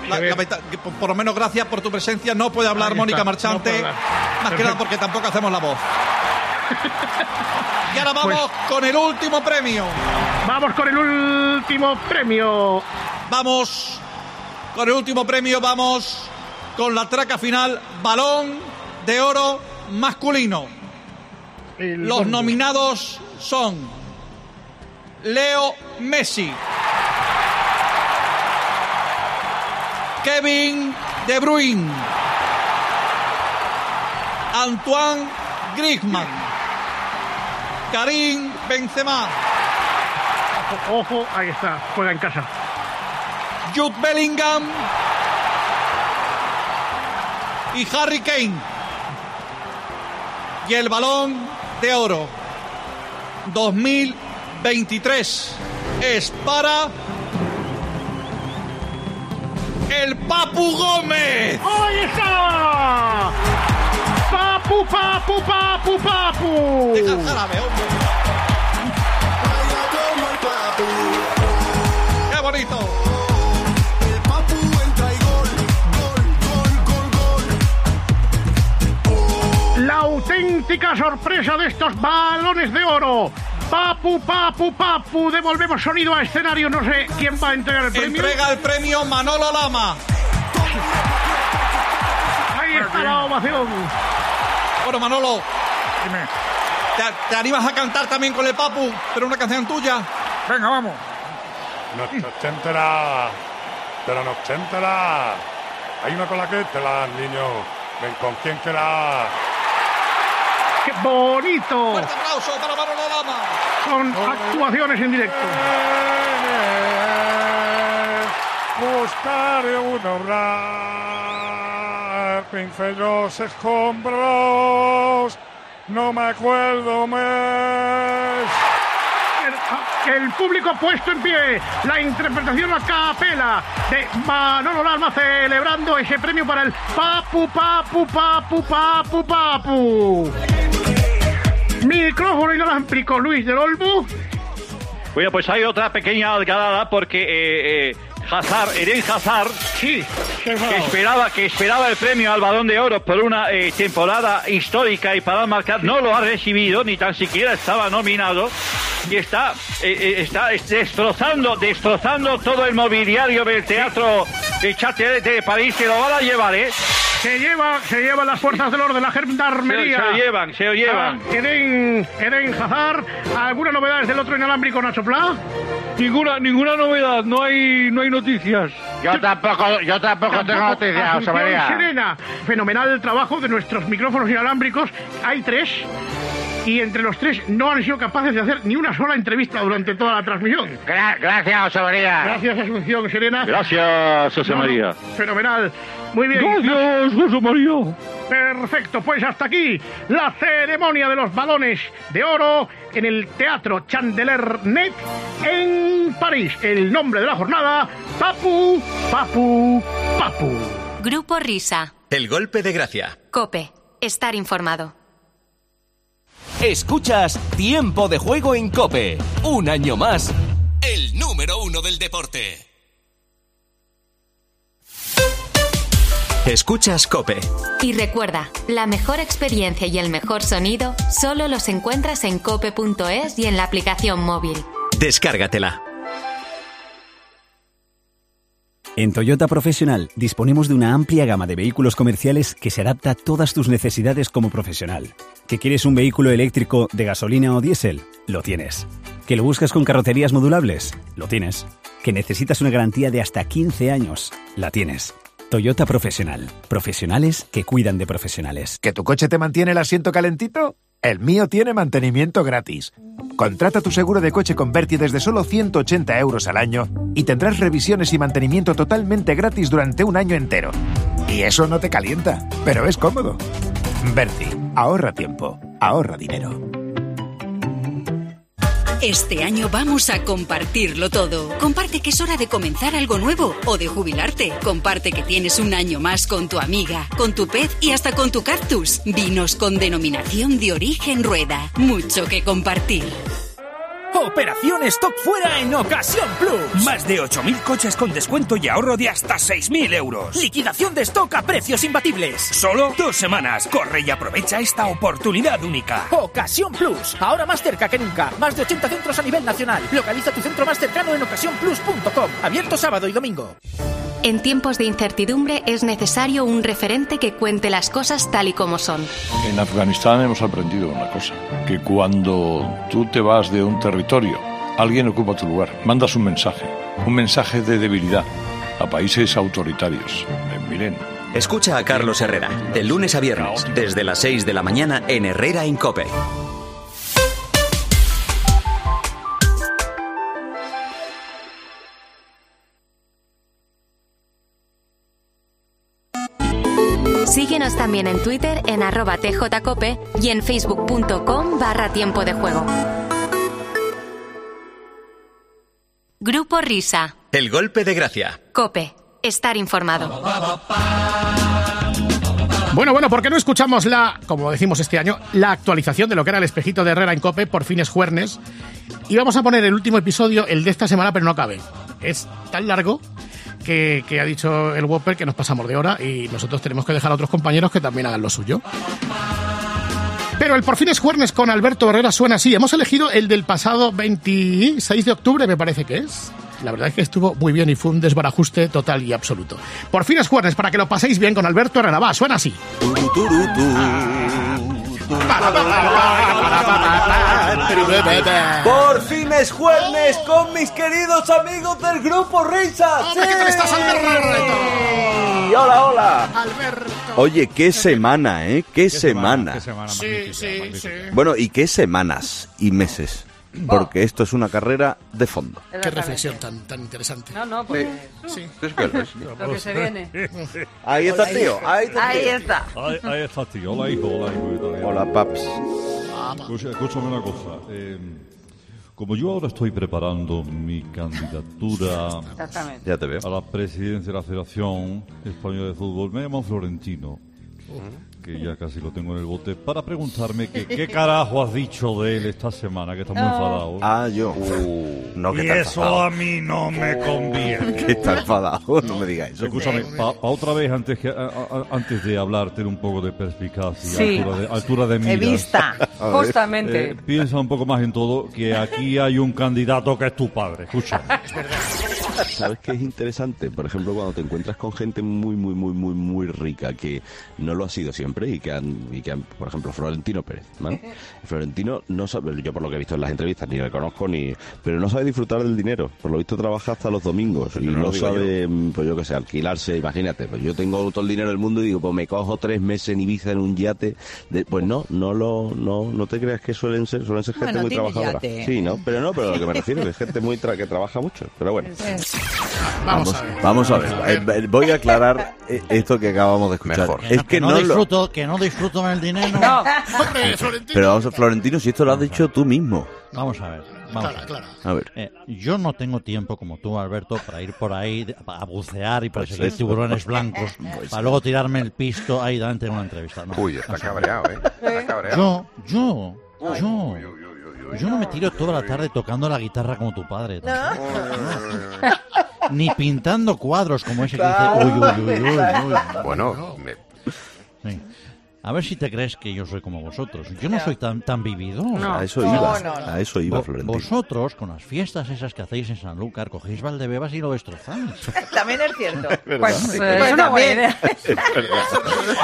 Speaker 6: La- la que por, por lo menos gracias por tu presencia. No puede hablar Mónica Marchante.
Speaker 4: no puede hablar.
Speaker 6: más que nada porque tampoco hacemos la voz. y ahora vamos
Speaker 4: Pues-
Speaker 6: con el último premio.
Speaker 4: Vamos con el último premio.
Speaker 6: Vamos con el último premio. Vamos con la traca final. Balón de oro masculino. Los nominados son Leo Messi, Kevin De Bruyne, Antoine Griezmann, Karim Benzema,
Speaker 4: Ojo, ahí está, juega en casa.
Speaker 6: Jude Bellingham y Harry Kane. Y el balón de oro 2023 es para el Papu Gómez.
Speaker 4: ¡Ahí está! ¡Papu, papu, papu, papu!
Speaker 6: Deja el jarabe, hombre. ¡Qué bonito!
Speaker 4: La auténtica sorpresa de estos balones de oro. Papu, papu, papu. Devolvemos sonido a escenario. No sé quién va a entregar el premio.
Speaker 6: Entrega el premio Manolo Lama.
Speaker 4: Ahí está la ovación.
Speaker 6: Bueno, Manolo. ¿Te, te animas a cantar también con el Papu? Pero una canción tuya.
Speaker 12: Venga, vamos.
Speaker 8: Noche ochentera, de la noche entera. Hay una con la que te la niño. Ven con quien quieras.
Speaker 4: ¡Qué bonito!
Speaker 6: Fuerte aplauso para Manolo Lama.
Speaker 4: Con actuaciones en directo.
Speaker 8: Buscaré un pincelos escombros, no me acuerdo más.
Speaker 4: El, público ha puesto en pie la interpretación a capela de Manolo Lama celebrando ese premio para el Papu, Papu, Papu, Papu, Papu. Micrófono inalámbrico Luis del Olmo.
Speaker 11: Bueno, pues hay otra pequeña algarada porque eh, eh, Hazard, Eden Hazard,
Speaker 4: sí,
Speaker 11: que esperaba, que esperaba el premio al Balón de Oro por una eh, temporada histórica y para marcar, no lo ha recibido, ni tan siquiera estaba nominado. Y está, eh, eh, está destrozando, destrozando todo el mobiliario del teatro de Châtelet de París, que lo van a llevar, ¿eh?
Speaker 4: Se lleva, se llevan las fuerzas del orden, la gendarmería.
Speaker 11: Se- se lo llevan, se lo llevan.
Speaker 4: Ah, Eden, Eden Hazard. ¿Alguna novedad del otro inalámbrico, Nacho Pla?
Speaker 13: Ninguna, ninguna novedad, no hay, no hay noticias.
Speaker 5: Yo tampoco, yo tampoco tengo noticias, José María.
Speaker 4: Serena. Fenomenal el trabajo de nuestros micrófonos inalámbricos. Hay tres.
Speaker 12: y entre los tres no han sido capaces de hacer ni una sola entrevista durante toda la transmisión.
Speaker 5: gracias, José María.
Speaker 12: Gracias, Asunción Serena.
Speaker 11: Gracias, José
Speaker 12: No, no,
Speaker 11: María.
Speaker 12: Fenomenal. Muy bien.
Speaker 11: Gracias, José María.
Speaker 12: Perfecto, pues hasta aquí la ceremonia de los balones de oro en el Teatro Chandelier Net en París. El nombre de la jornada, Papu, Papu, Papu.
Speaker 1: Grupo Risa.
Speaker 2: El golpe de gracia.
Speaker 1: Cope. Estar informado.
Speaker 17: Escuchas Tiempo de Juego en Cope. Un año más. El número uno del deporte.
Speaker 2: Escuchas Cope.
Speaker 1: Y recuerda, la mejor experiencia y el mejor sonido solo los encuentras en cope.es y en la aplicación móvil.
Speaker 2: Descárgatela.
Speaker 18: En Toyota Profesional disponemos de una amplia gama de vehículos comerciales que se adapta a todas tus necesidades como profesional. ¿Que quieres un vehículo eléctrico de gasolina o diésel? Lo tienes. ¿Que lo buscas con carrocerías modulables? Lo tienes. ¿Que necesitas una garantía de hasta 15 años? La tienes. Toyota Profesional. Profesionales que cuidan de profesionales.
Speaker 19: ¿Que tu coche te mantiene el asiento calentito? El mío tiene mantenimiento gratis. Contrata tu seguro de coche con Berti desde solo 180 euros al año y tendrás revisiones y mantenimiento totalmente gratis durante un año entero. Y eso no te calienta, pero es cómodo. Berti, ahorra tiempo, ahorra dinero.
Speaker 20: Este año vamos a compartirlo todo. Comparte que es hora de comenzar algo nuevo o de jubilarte. Comparte que tienes un año más con tu amiga, con tu pez y hasta con tu cactus. Vinos con denominación de origen rueda. Mucho que compartir.
Speaker 21: Operación Stock Fuera en Ocasión Plus. Más de 8.000 coches con descuento y ahorro de hasta 6.000 euros. Liquidación de stock a precios imbatibles. Solo dos semanas. Corre y aprovecha esta oportunidad única. Ocasión Plus. Ahora más cerca que nunca. Más de 80 centros a nivel nacional. Localiza tu centro más cercano en ocasiónplus.com. Abierto sábado y domingo.
Speaker 1: En tiempos de incertidumbre es necesario un referente que cuente las cosas tal y como son.
Speaker 22: En Afganistán hemos aprendido una cosa, que cuando tú te vas de un territorio, alguien ocupa tu lugar, mandas un mensaje, un mensaje de debilidad a países autoritarios. Eh, miren,
Speaker 2: Escucha a Carlos Herrera, de lunes a viernes, desde las 6 de la mañana en Herrera en Cope.
Speaker 1: Síguenos también en Twitter en arroba tjcope y en facebook.com barra tiempo de juego. Grupo Risa.
Speaker 2: El golpe de gracia.
Speaker 1: Cope. Estar informado.
Speaker 4: Bueno, bueno, ¿por qué no escuchamos la, como decimos este año, la actualización de lo que era el espejito de Herrera en Cope por fines juernes? Y vamos a poner el último episodio, el de esta semana, pero no cabe. Es tan largo que, que ha dicho el Whopper que nos pasamos de hora y nosotros tenemos que dejar a otros compañeros que también hagan lo suyo. Pero el por fines juernes con Alberto Herrera suena así. Hemos elegido el del pasado 26 de octubre, me parece que es. La verdad es que estuvo muy bien y fue un desbarajuste total y absoluto. Por fines juernes, para que lo paséis bien con Alberto Herrera. Va, suena así.
Speaker 23: Por fin es jueves con mis queridos amigos del grupo Risa.
Speaker 4: Hombre, ¿qué tal estás, Alberto?
Speaker 23: Sí, Hola, hola.
Speaker 4: Alberto.
Speaker 23: Oye, qué semana, ¿eh? Qué, semana.
Speaker 4: Sí, sí, sí.
Speaker 23: Bueno, y qué semanas y meses. Porque esto es una carrera de fondo.
Speaker 4: Qué reflexión tan, tan interesante.
Speaker 24: No, no, pues
Speaker 23: Sí.
Speaker 24: eso.
Speaker 23: Es que- es-
Speaker 24: Lo que se viene.
Speaker 23: Ahí está, tío. Ahí está,
Speaker 24: Ahí está.
Speaker 25: Ahí, ahí está, tío. Hola, hijo. Hola,
Speaker 23: paps.
Speaker 25: Escúchame una cosa. eh, como yo ahora estoy preparando mi candidatura
Speaker 24: Exactamente.
Speaker 23: Ya te veo.
Speaker 25: a la presidencia de la Federación Española de Fútbol, me llamo Florentino, que ya casi lo tengo en el bote, para preguntarme que, qué carajo has dicho de él esta semana, que está muy enfadado.
Speaker 23: Ah, yo. no, que
Speaker 25: y
Speaker 23: está
Speaker 25: eso
Speaker 23: enfadado.
Speaker 25: a mí no me conviene.
Speaker 23: Que está enfadado, no me digas eso.
Speaker 25: Escúchame, pa, pa otra vez, antes, que, a- a- antes de hablar, ten un poco de perspicacia,
Speaker 24: Sí.
Speaker 25: altura, de, altura de miras.
Speaker 24: vista, justamente.
Speaker 25: Eh, piensa un poco más en todo, que aquí hay un candidato que es tu padre. Escucha.
Speaker 26: ¿Sabes qué es interesante? Por ejemplo, cuando te encuentras con gente muy, muy, muy, muy, muy rica, que no lo ha sido siempre.
Speaker 23: y que han, y que han por ejemplo, Florentino Pérez, ¿vale? Florentino no sabe, yo por lo que he visto en las entrevistas, ni le conozco ni, pero no sabe disfrutar del dinero. Por lo visto trabaja hasta los domingos y no no, lo digo sabe, mm, pues yo qué sé, alquilarse. Imagínate, pues yo tengo todo el dinero del mundo y digo, pues me cojo tres meses en Ibiza en un yate. de- pues no, no lo, no, no te creas que suelen ser, suelen ser gente
Speaker 26: Bueno,
Speaker 23: muy trabajadora.
Speaker 26: yate.
Speaker 23: Sí, no, pero no, pero a lo que me refiero es gente muy tra- que trabaja mucho. Pero bueno.
Speaker 4: Vamos a ver.
Speaker 23: Vamos a ver. Eh, eh, voy a aclarar eh, esto que acabamos de escuchar. Es que,
Speaker 16: no,
Speaker 23: no, lo-
Speaker 16: disfruto, que no disfruto del dinero.
Speaker 4: Hombre, Florentino.
Speaker 23: Pero vamos a Florentino, si esto lo has dicho tú mismo.
Speaker 16: Vamos a ver. Vamos a ver.
Speaker 23: A ver.
Speaker 16: Eh, yo no tengo tiempo como tú, Alberto, para ir por ahí a bucear y
Speaker 23: Pues
Speaker 16: perseguir
Speaker 23: sí.
Speaker 16: tiburones blancos,
Speaker 23: Pues
Speaker 16: para luego tirarme el pisto ahí delante de una entrevista. No.
Speaker 27: Uy, está cabreado, ¿eh? Está cabreado.
Speaker 16: Yo, yo, yo, yo no me tiro toda la tarde tocando la guitarra como tu padre. Ni pintando cuadros como ese que dice, uy, uy, uy, uy, uy.
Speaker 27: Bueno, me-.
Speaker 16: A ver si te crees que yo soy como vosotros. Yo no soy tan, tan vivido.
Speaker 23: No. A eso iba, no, no. a eso iba, Florentino.
Speaker 16: Vosotros, con las fiestas esas que hacéis en Sanlúcar, cogéis Valdebebas y lo destrozáis.
Speaker 24: También es cierto.
Speaker 16: Pues,
Speaker 24: eh,
Speaker 16: es una buena
Speaker 24: idea.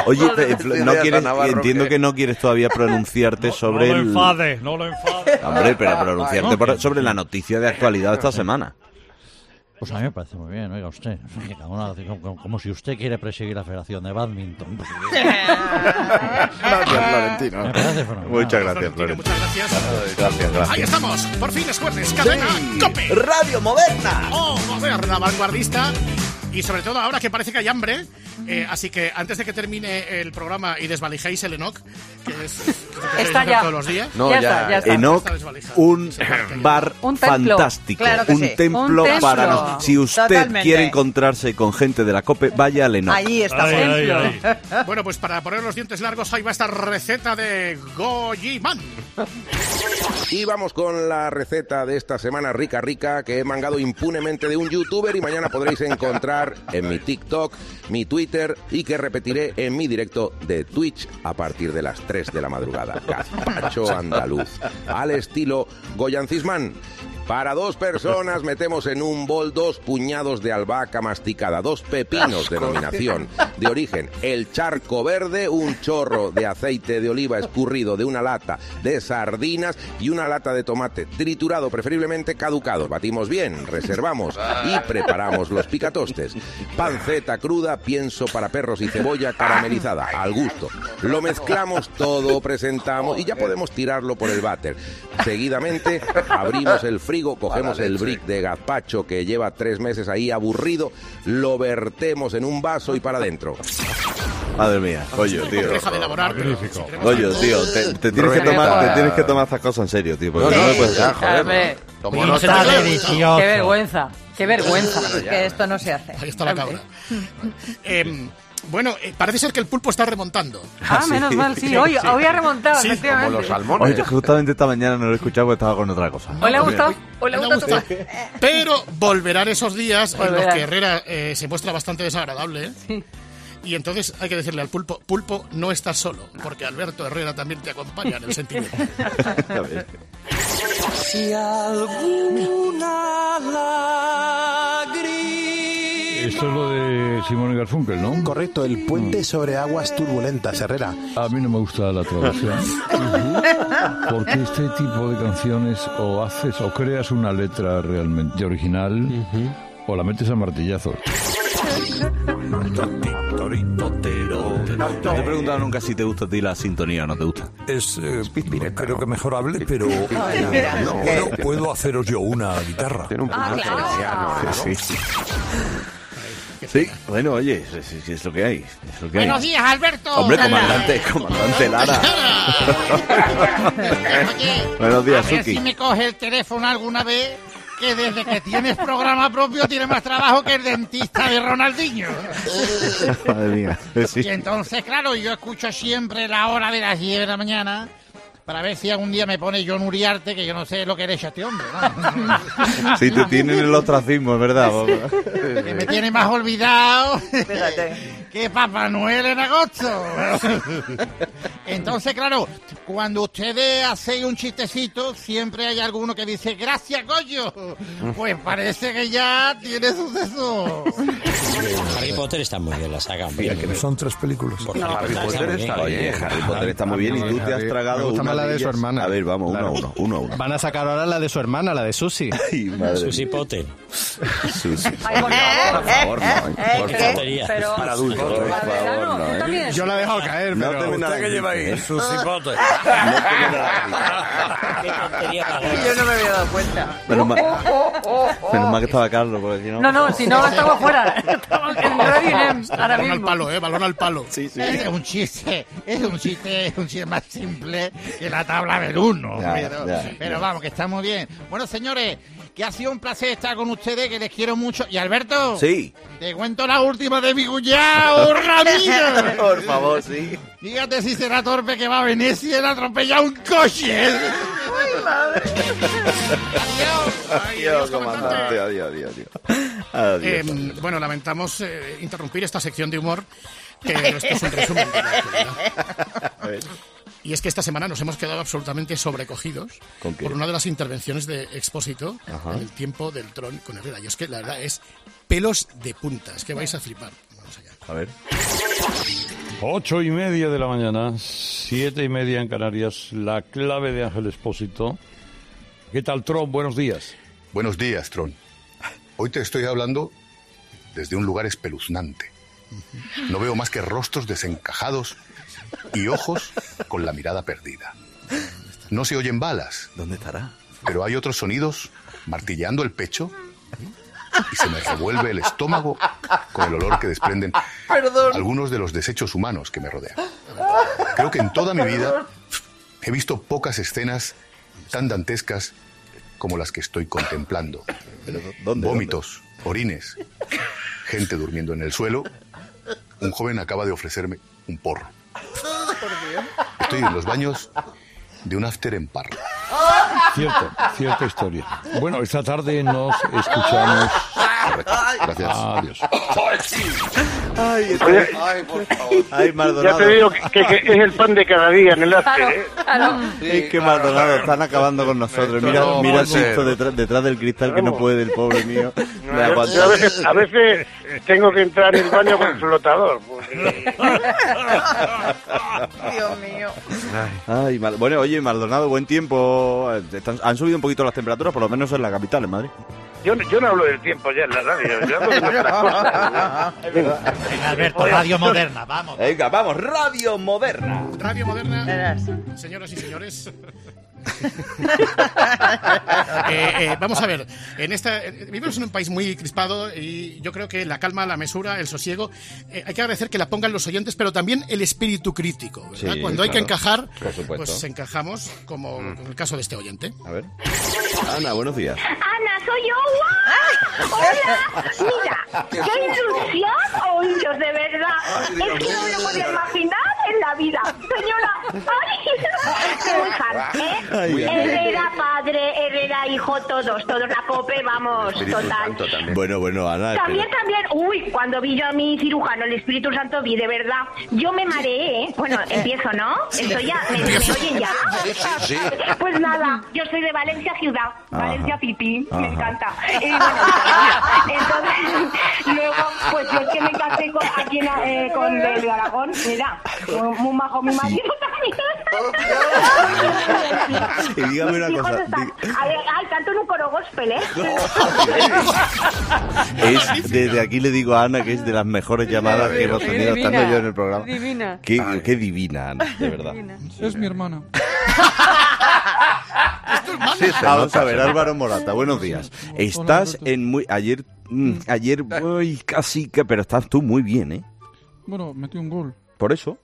Speaker 23: Oye, eh, no quieres, entiendo
Speaker 27: que-
Speaker 23: no quieres todavía pronunciarte sobre
Speaker 25: no lo
Speaker 23: el...
Speaker 25: enfades, no lo enfades.
Speaker 23: Hombre, pero pronunciarte por- sobre la noticia de actualidad de esta semana.
Speaker 16: Pues a mí me parece muy bien, oiga usted. Como, como si usted quiere presidir la Federación de Badminton.
Speaker 23: Gracias, Florentino.
Speaker 16: Me parece.
Speaker 23: Muchas gracias, Florentino.
Speaker 4: Muchas gracias.
Speaker 23: Gracias, gracias.
Speaker 4: Ahí estamos, por fin es jueves, cadena Cope.
Speaker 23: Radio Moderna.
Speaker 4: Oh, moderna, vanguardista. Y sobre todo ahora que parece que hay hambre. Eh, así que antes de que termine el programa y desvalijéis el Enoch, que es, que
Speaker 24: Está ya.
Speaker 4: todos los días.
Speaker 24: No, Ya ya. está, ya está.
Speaker 23: Enoch, un bar
Speaker 24: Un
Speaker 23: fantástico.
Speaker 24: Claro que
Speaker 23: un,
Speaker 24: sí.
Speaker 23: templo
Speaker 24: Un templo.
Speaker 23: para nos- Si usted
Speaker 24: Totalmente.
Speaker 23: quiere encontrarse con gente de la COPE, vaya al Enoch.
Speaker 24: Ahí está.
Speaker 4: Bueno, pues para poner los dientes largos, ahí va esta receta de Gojiman.
Speaker 27: Y vamos con la receta de esta semana rica rica que he mangado impunemente de un youtuber y mañana podréis encontrar en mi TikTok, mi Twitter y que repetiré en mi directo de Twitch a partir de las 3 de la madrugada. Gazpacho andaluz. Al estilo Goyan Cisman. Para dos personas metemos en un bol dos puñados de albahaca masticada, dos pepinos,
Speaker 28: Asco.
Speaker 27: denominación de origen, el charco verde, un chorro de aceite de oliva escurrido de una lata de sardinas y una lata de tomate triturado, preferiblemente caducado. Batimos bien, reservamos y preparamos los picatostes. Panceta cruda, pienso para perros y cebolla caramelizada, al gusto. Lo mezclamos todo, presentamos y ya podemos tirarlo por el váter. Seguidamente abrimos el frigo, cogemos el brick de gazpacho que lleva tres meses ahí aburrido, lo vertemos en un vaso y para adentro.
Speaker 23: Madre mía, oye, tío. Oye, te, te tienes que tomar, te tienes que tomar estas cosas en serio, tío. porque no me puedes
Speaker 24: ya, joder, Hombre.
Speaker 23: Como
Speaker 24: no
Speaker 23: está
Speaker 24: te-
Speaker 23: delicioso.
Speaker 24: Qué vergüenza. Qué vergüenza. que esto no se hace.
Speaker 4: Ahí está la cabra. bueno, eh, parece ser que el pulpo está remontando.
Speaker 24: Ah, menos mal, sí. Hoy, hoy ha remontado,
Speaker 4: Sí,
Speaker 24: efectivamente.
Speaker 23: Oye, justamente esta mañana no lo he escuchado porque estaba con otra cosa.
Speaker 24: ¿Hoy le ha gustado? ¿Hoy le ha
Speaker 4: Me ha
Speaker 24: gustado?
Speaker 4: gustado. Pero volverán esos días en los
Speaker 24: Volverán.
Speaker 4: que Herrera eh, se muestra bastante desagradable. ¿eh? Y entonces hay que decirle al pulpo, pulpo, no estás solo, porque Alberto Herrera también te acompaña en el sentimiento.
Speaker 28: Si alguna
Speaker 22: Esto es lo de Simón y Garfunkel, ¿no?
Speaker 19: Correcto, el puente sobre aguas turbulentas, Herrera.
Speaker 22: A mí no me gusta la traducción. Porque este tipo de canciones o haces o creas una letra realmente original o la metes a martillazos.
Speaker 23: No te he preguntado nunca si te gusta a ti la sintonía o no te gusta.
Speaker 29: Es, eh, no creo que mejor hable, pero no, puedo, puedo haceros yo una guitarra. Tiene un
Speaker 24: Ah, claro.
Speaker 23: Sí, sí. Sí, bueno, oye, es, es- es lo que hay. es lo que hay.
Speaker 28: Buenos días, Alberto.
Speaker 23: Hombre, comandante, comandante Lara. Buenos días,
Speaker 28: a ver
Speaker 23: Suki.
Speaker 28: si me coge el teléfono alguna vez que desde que tienes programa propio tiene más trabajo que el dentista de Ronaldinho.
Speaker 23: Madre mía. Sí.
Speaker 28: Y entonces, claro, yo escucho siempre la hora de las 10 de la mañana para ver si algún día me pone John Uriarte, que yo no sé lo que eres este hombre, ¿no?
Speaker 23: Sí, te tienen el ostracismo, es verdad.
Speaker 28: que me tiene más olvidado que Papá Noel en agosto. Entonces, claro,
Speaker 30: cuando ustedes hacen un chistecito, siempre hay alguno que dice, gracias, Goyo. Pues parece que ya tiene suceso.
Speaker 31: Harry Potter está muy bien, la saga.
Speaker 32: Mira,
Speaker 31: bien.
Speaker 32: que son tres películas.
Speaker 31: No, Harry Potter está
Speaker 23: Oye,
Speaker 31: bien.
Speaker 23: Harry Potter está muy bien y tú te has tragado una
Speaker 19: más la de su hermana.
Speaker 23: A ver, vamos, uno a uno, uno a uno.
Speaker 19: Van a sacar ahora la de su hermana, la de Susi.
Speaker 23: Ay, madre
Speaker 31: Susi
Speaker 23: mía.
Speaker 31: Potter.
Speaker 23: Susi.
Speaker 33: Ay, por favor.
Speaker 23: Por favor, no, ¿eh?
Speaker 33: Eh,
Speaker 23: Por favor.
Speaker 33: Pero-
Speaker 23: Para adultos, por favor, no,
Speaker 33: ¿tú
Speaker 23: ¿eh?
Speaker 19: Yo la he dejado caer,
Speaker 23: No
Speaker 19: pero...
Speaker 23: te me nada
Speaker 32: ¿Usted qué lleva ahí?
Speaker 23: ¿eh?
Speaker 31: Tontería para
Speaker 33: Yo no me había dado cuenta.
Speaker 23: Menos mal,
Speaker 33: Oh, oh, oh.
Speaker 23: menos mal que estaba Carlos, porque si no...
Speaker 33: No, no, si no estamos fuera. Estamos en Radio INEM ahora
Speaker 4: Balón al
Speaker 33: mismo.
Speaker 4: palo, ¿eh? Balón al palo.
Speaker 23: Sí, sí.
Speaker 30: Es un chiste, es un chiste, es un chiste más simple que la tabla del uno.
Speaker 23: Ya,
Speaker 30: pero,
Speaker 23: ya,
Speaker 30: pero
Speaker 23: ya.
Speaker 30: vamos, que está muy bien. Bueno, señores, que ha sido un placer estar con ustedes, que les quiero mucho. Y Alberto,
Speaker 23: Sí.
Speaker 30: te cuento la última de mi cuñado, Ramiro.
Speaker 23: Por favor, sí.
Speaker 30: Fíjate si será torpe que va a Venecia y le atropella un coche.
Speaker 23: Adiós, comandante. Adiós, adiós, adiós. Adiós.
Speaker 4: Eh, bueno, lamentamos eh, interrumpir esta sección de humor, que esto es un resumen de la actualidad. Y es que esta semana nos hemos quedado absolutamente sobrecogidos por una de las intervenciones de Expósito
Speaker 23: Ajá.
Speaker 4: en el tiempo del tron con Herrera. Y es que la verdad es pelos de punta, es que vais a flipar. Vamos allá.
Speaker 23: A ver.
Speaker 22: Ocho y media de la mañana, siete y media en Canarias, la clave de Ángel Espósito. ¿Qué tal, Tron? Buenos días.
Speaker 34: Buenos días, Tron. Hoy te estoy hablando desde un lugar espeluznante. No veo más que rostros desencajados y ojos con la mirada perdida. No se oyen balas,
Speaker 23: ¿Dónde estará?
Speaker 34: pero hay otros sonidos martilleando el pecho y se me revuelve el estómago con el olor que desprenden algunos de los desechos humanos que me rodean. Creo que en toda mi vida he visto pocas escenas tan dantescas como las que estoy contemplando.
Speaker 23: ¿Pero dónde?
Speaker 34: Vómitos, orines, gente durmiendo en el suelo. Un joven acaba de ofrecerme un porro. Estoy en los baños de un after en Parla.
Speaker 22: Cierto, cierta historia. Bueno, esta tarde nos escuchamos.
Speaker 34: Gracias.
Speaker 22: Adiós.
Speaker 23: Ay, está-
Speaker 35: Oye,
Speaker 23: Ay,
Speaker 35: ya
Speaker 23: Maldonado.
Speaker 35: te digo que, que es el pan de cada día en el after, ¿eh?
Speaker 23: Es que Maldonado están acabando con nosotros.
Speaker 35: Esto
Speaker 23: Mira,
Speaker 35: no
Speaker 23: mira el. Cristo detrás, detrás del cristal que no puede, el pobre mío. de
Speaker 35: Yo, yo a, veces, a veces tengo que entrar en el baño con flotador. porque-
Speaker 33: Dios mío.
Speaker 23: Ay, Mal- bueno, oye, Maldonado, buen tiempo. Están- han subido un poquito las temperaturas, por lo menos en la capital, en Madrid.
Speaker 35: Yo, yo no hablo del tiempo ya en la radio, yo hablo de otras cosas.
Speaker 30: Venga, Alberto, Radio Moderna, vamos.
Speaker 23: Venga, vamos, Radio Moderna.
Speaker 4: Radio Moderna, señoras y señores. Eh, eh, vamos a ver, en esta, vivimos en un país muy crispado y yo creo que la calma, la mesura, el sosiego, eh, hay que agradecer que la pongan los oyentes, pero también el espíritu crítico. ¿verdad?
Speaker 23: Sí,
Speaker 4: Cuando hay que encajar, pues encajamos, como en el caso de este oyente.
Speaker 23: A ver. Ana, buenos días.
Speaker 36: Ana, soy yo. Hola. Mira, qué ilusión oíros, de verdad. Es que no me lo podía imaginar en la vida. Señora, ¡ay! ¡Qué ¿eh? Herrera padre, Herrera hijo, todos, todos la cope, vamos, total.
Speaker 23: Bueno, bueno, Ana.
Speaker 36: También,
Speaker 23: pero-
Speaker 36: también, uy, cuando vi yo a mi cirujano, el Espíritu Santo, vi de verdad, yo me mareé, ¿eh? Bueno, empiezo, ¿no? Estoy ya, ¿me, me oyen ya?
Speaker 23: Sí, sí.
Speaker 36: Pues nada, yo soy de Valencia ciudad,
Speaker 23: Ajá.
Speaker 36: Valencia pipí, me
Speaker 23: Ajá.
Speaker 36: encanta. Y bueno, entonces, luego, pues yo es que me casé con, aquí en, eh, con el de Aragón, mira, muy, muy majo mi marido
Speaker 23: Y dígame una cosa.
Speaker 36: están- Ay, ay, canto en un coro gospel, ¿eh?
Speaker 23: Es, desde aquí le digo a Ana que es de las mejores llamadas que hemos tenido
Speaker 33: Divina,
Speaker 23: estando yo en el programa.
Speaker 33: divina.
Speaker 23: Qué, qué divina, Ana, de verdad.
Speaker 37: Es mi hermana.
Speaker 23: Sí, Vamos a ver, Álvaro Morata, buenos días. Estás en muy... Ayer, mm, ayer, uy, casi que... Pero estás tú muy bien, ¿eh?
Speaker 37: Bueno, metió un gol.
Speaker 23: Por eso.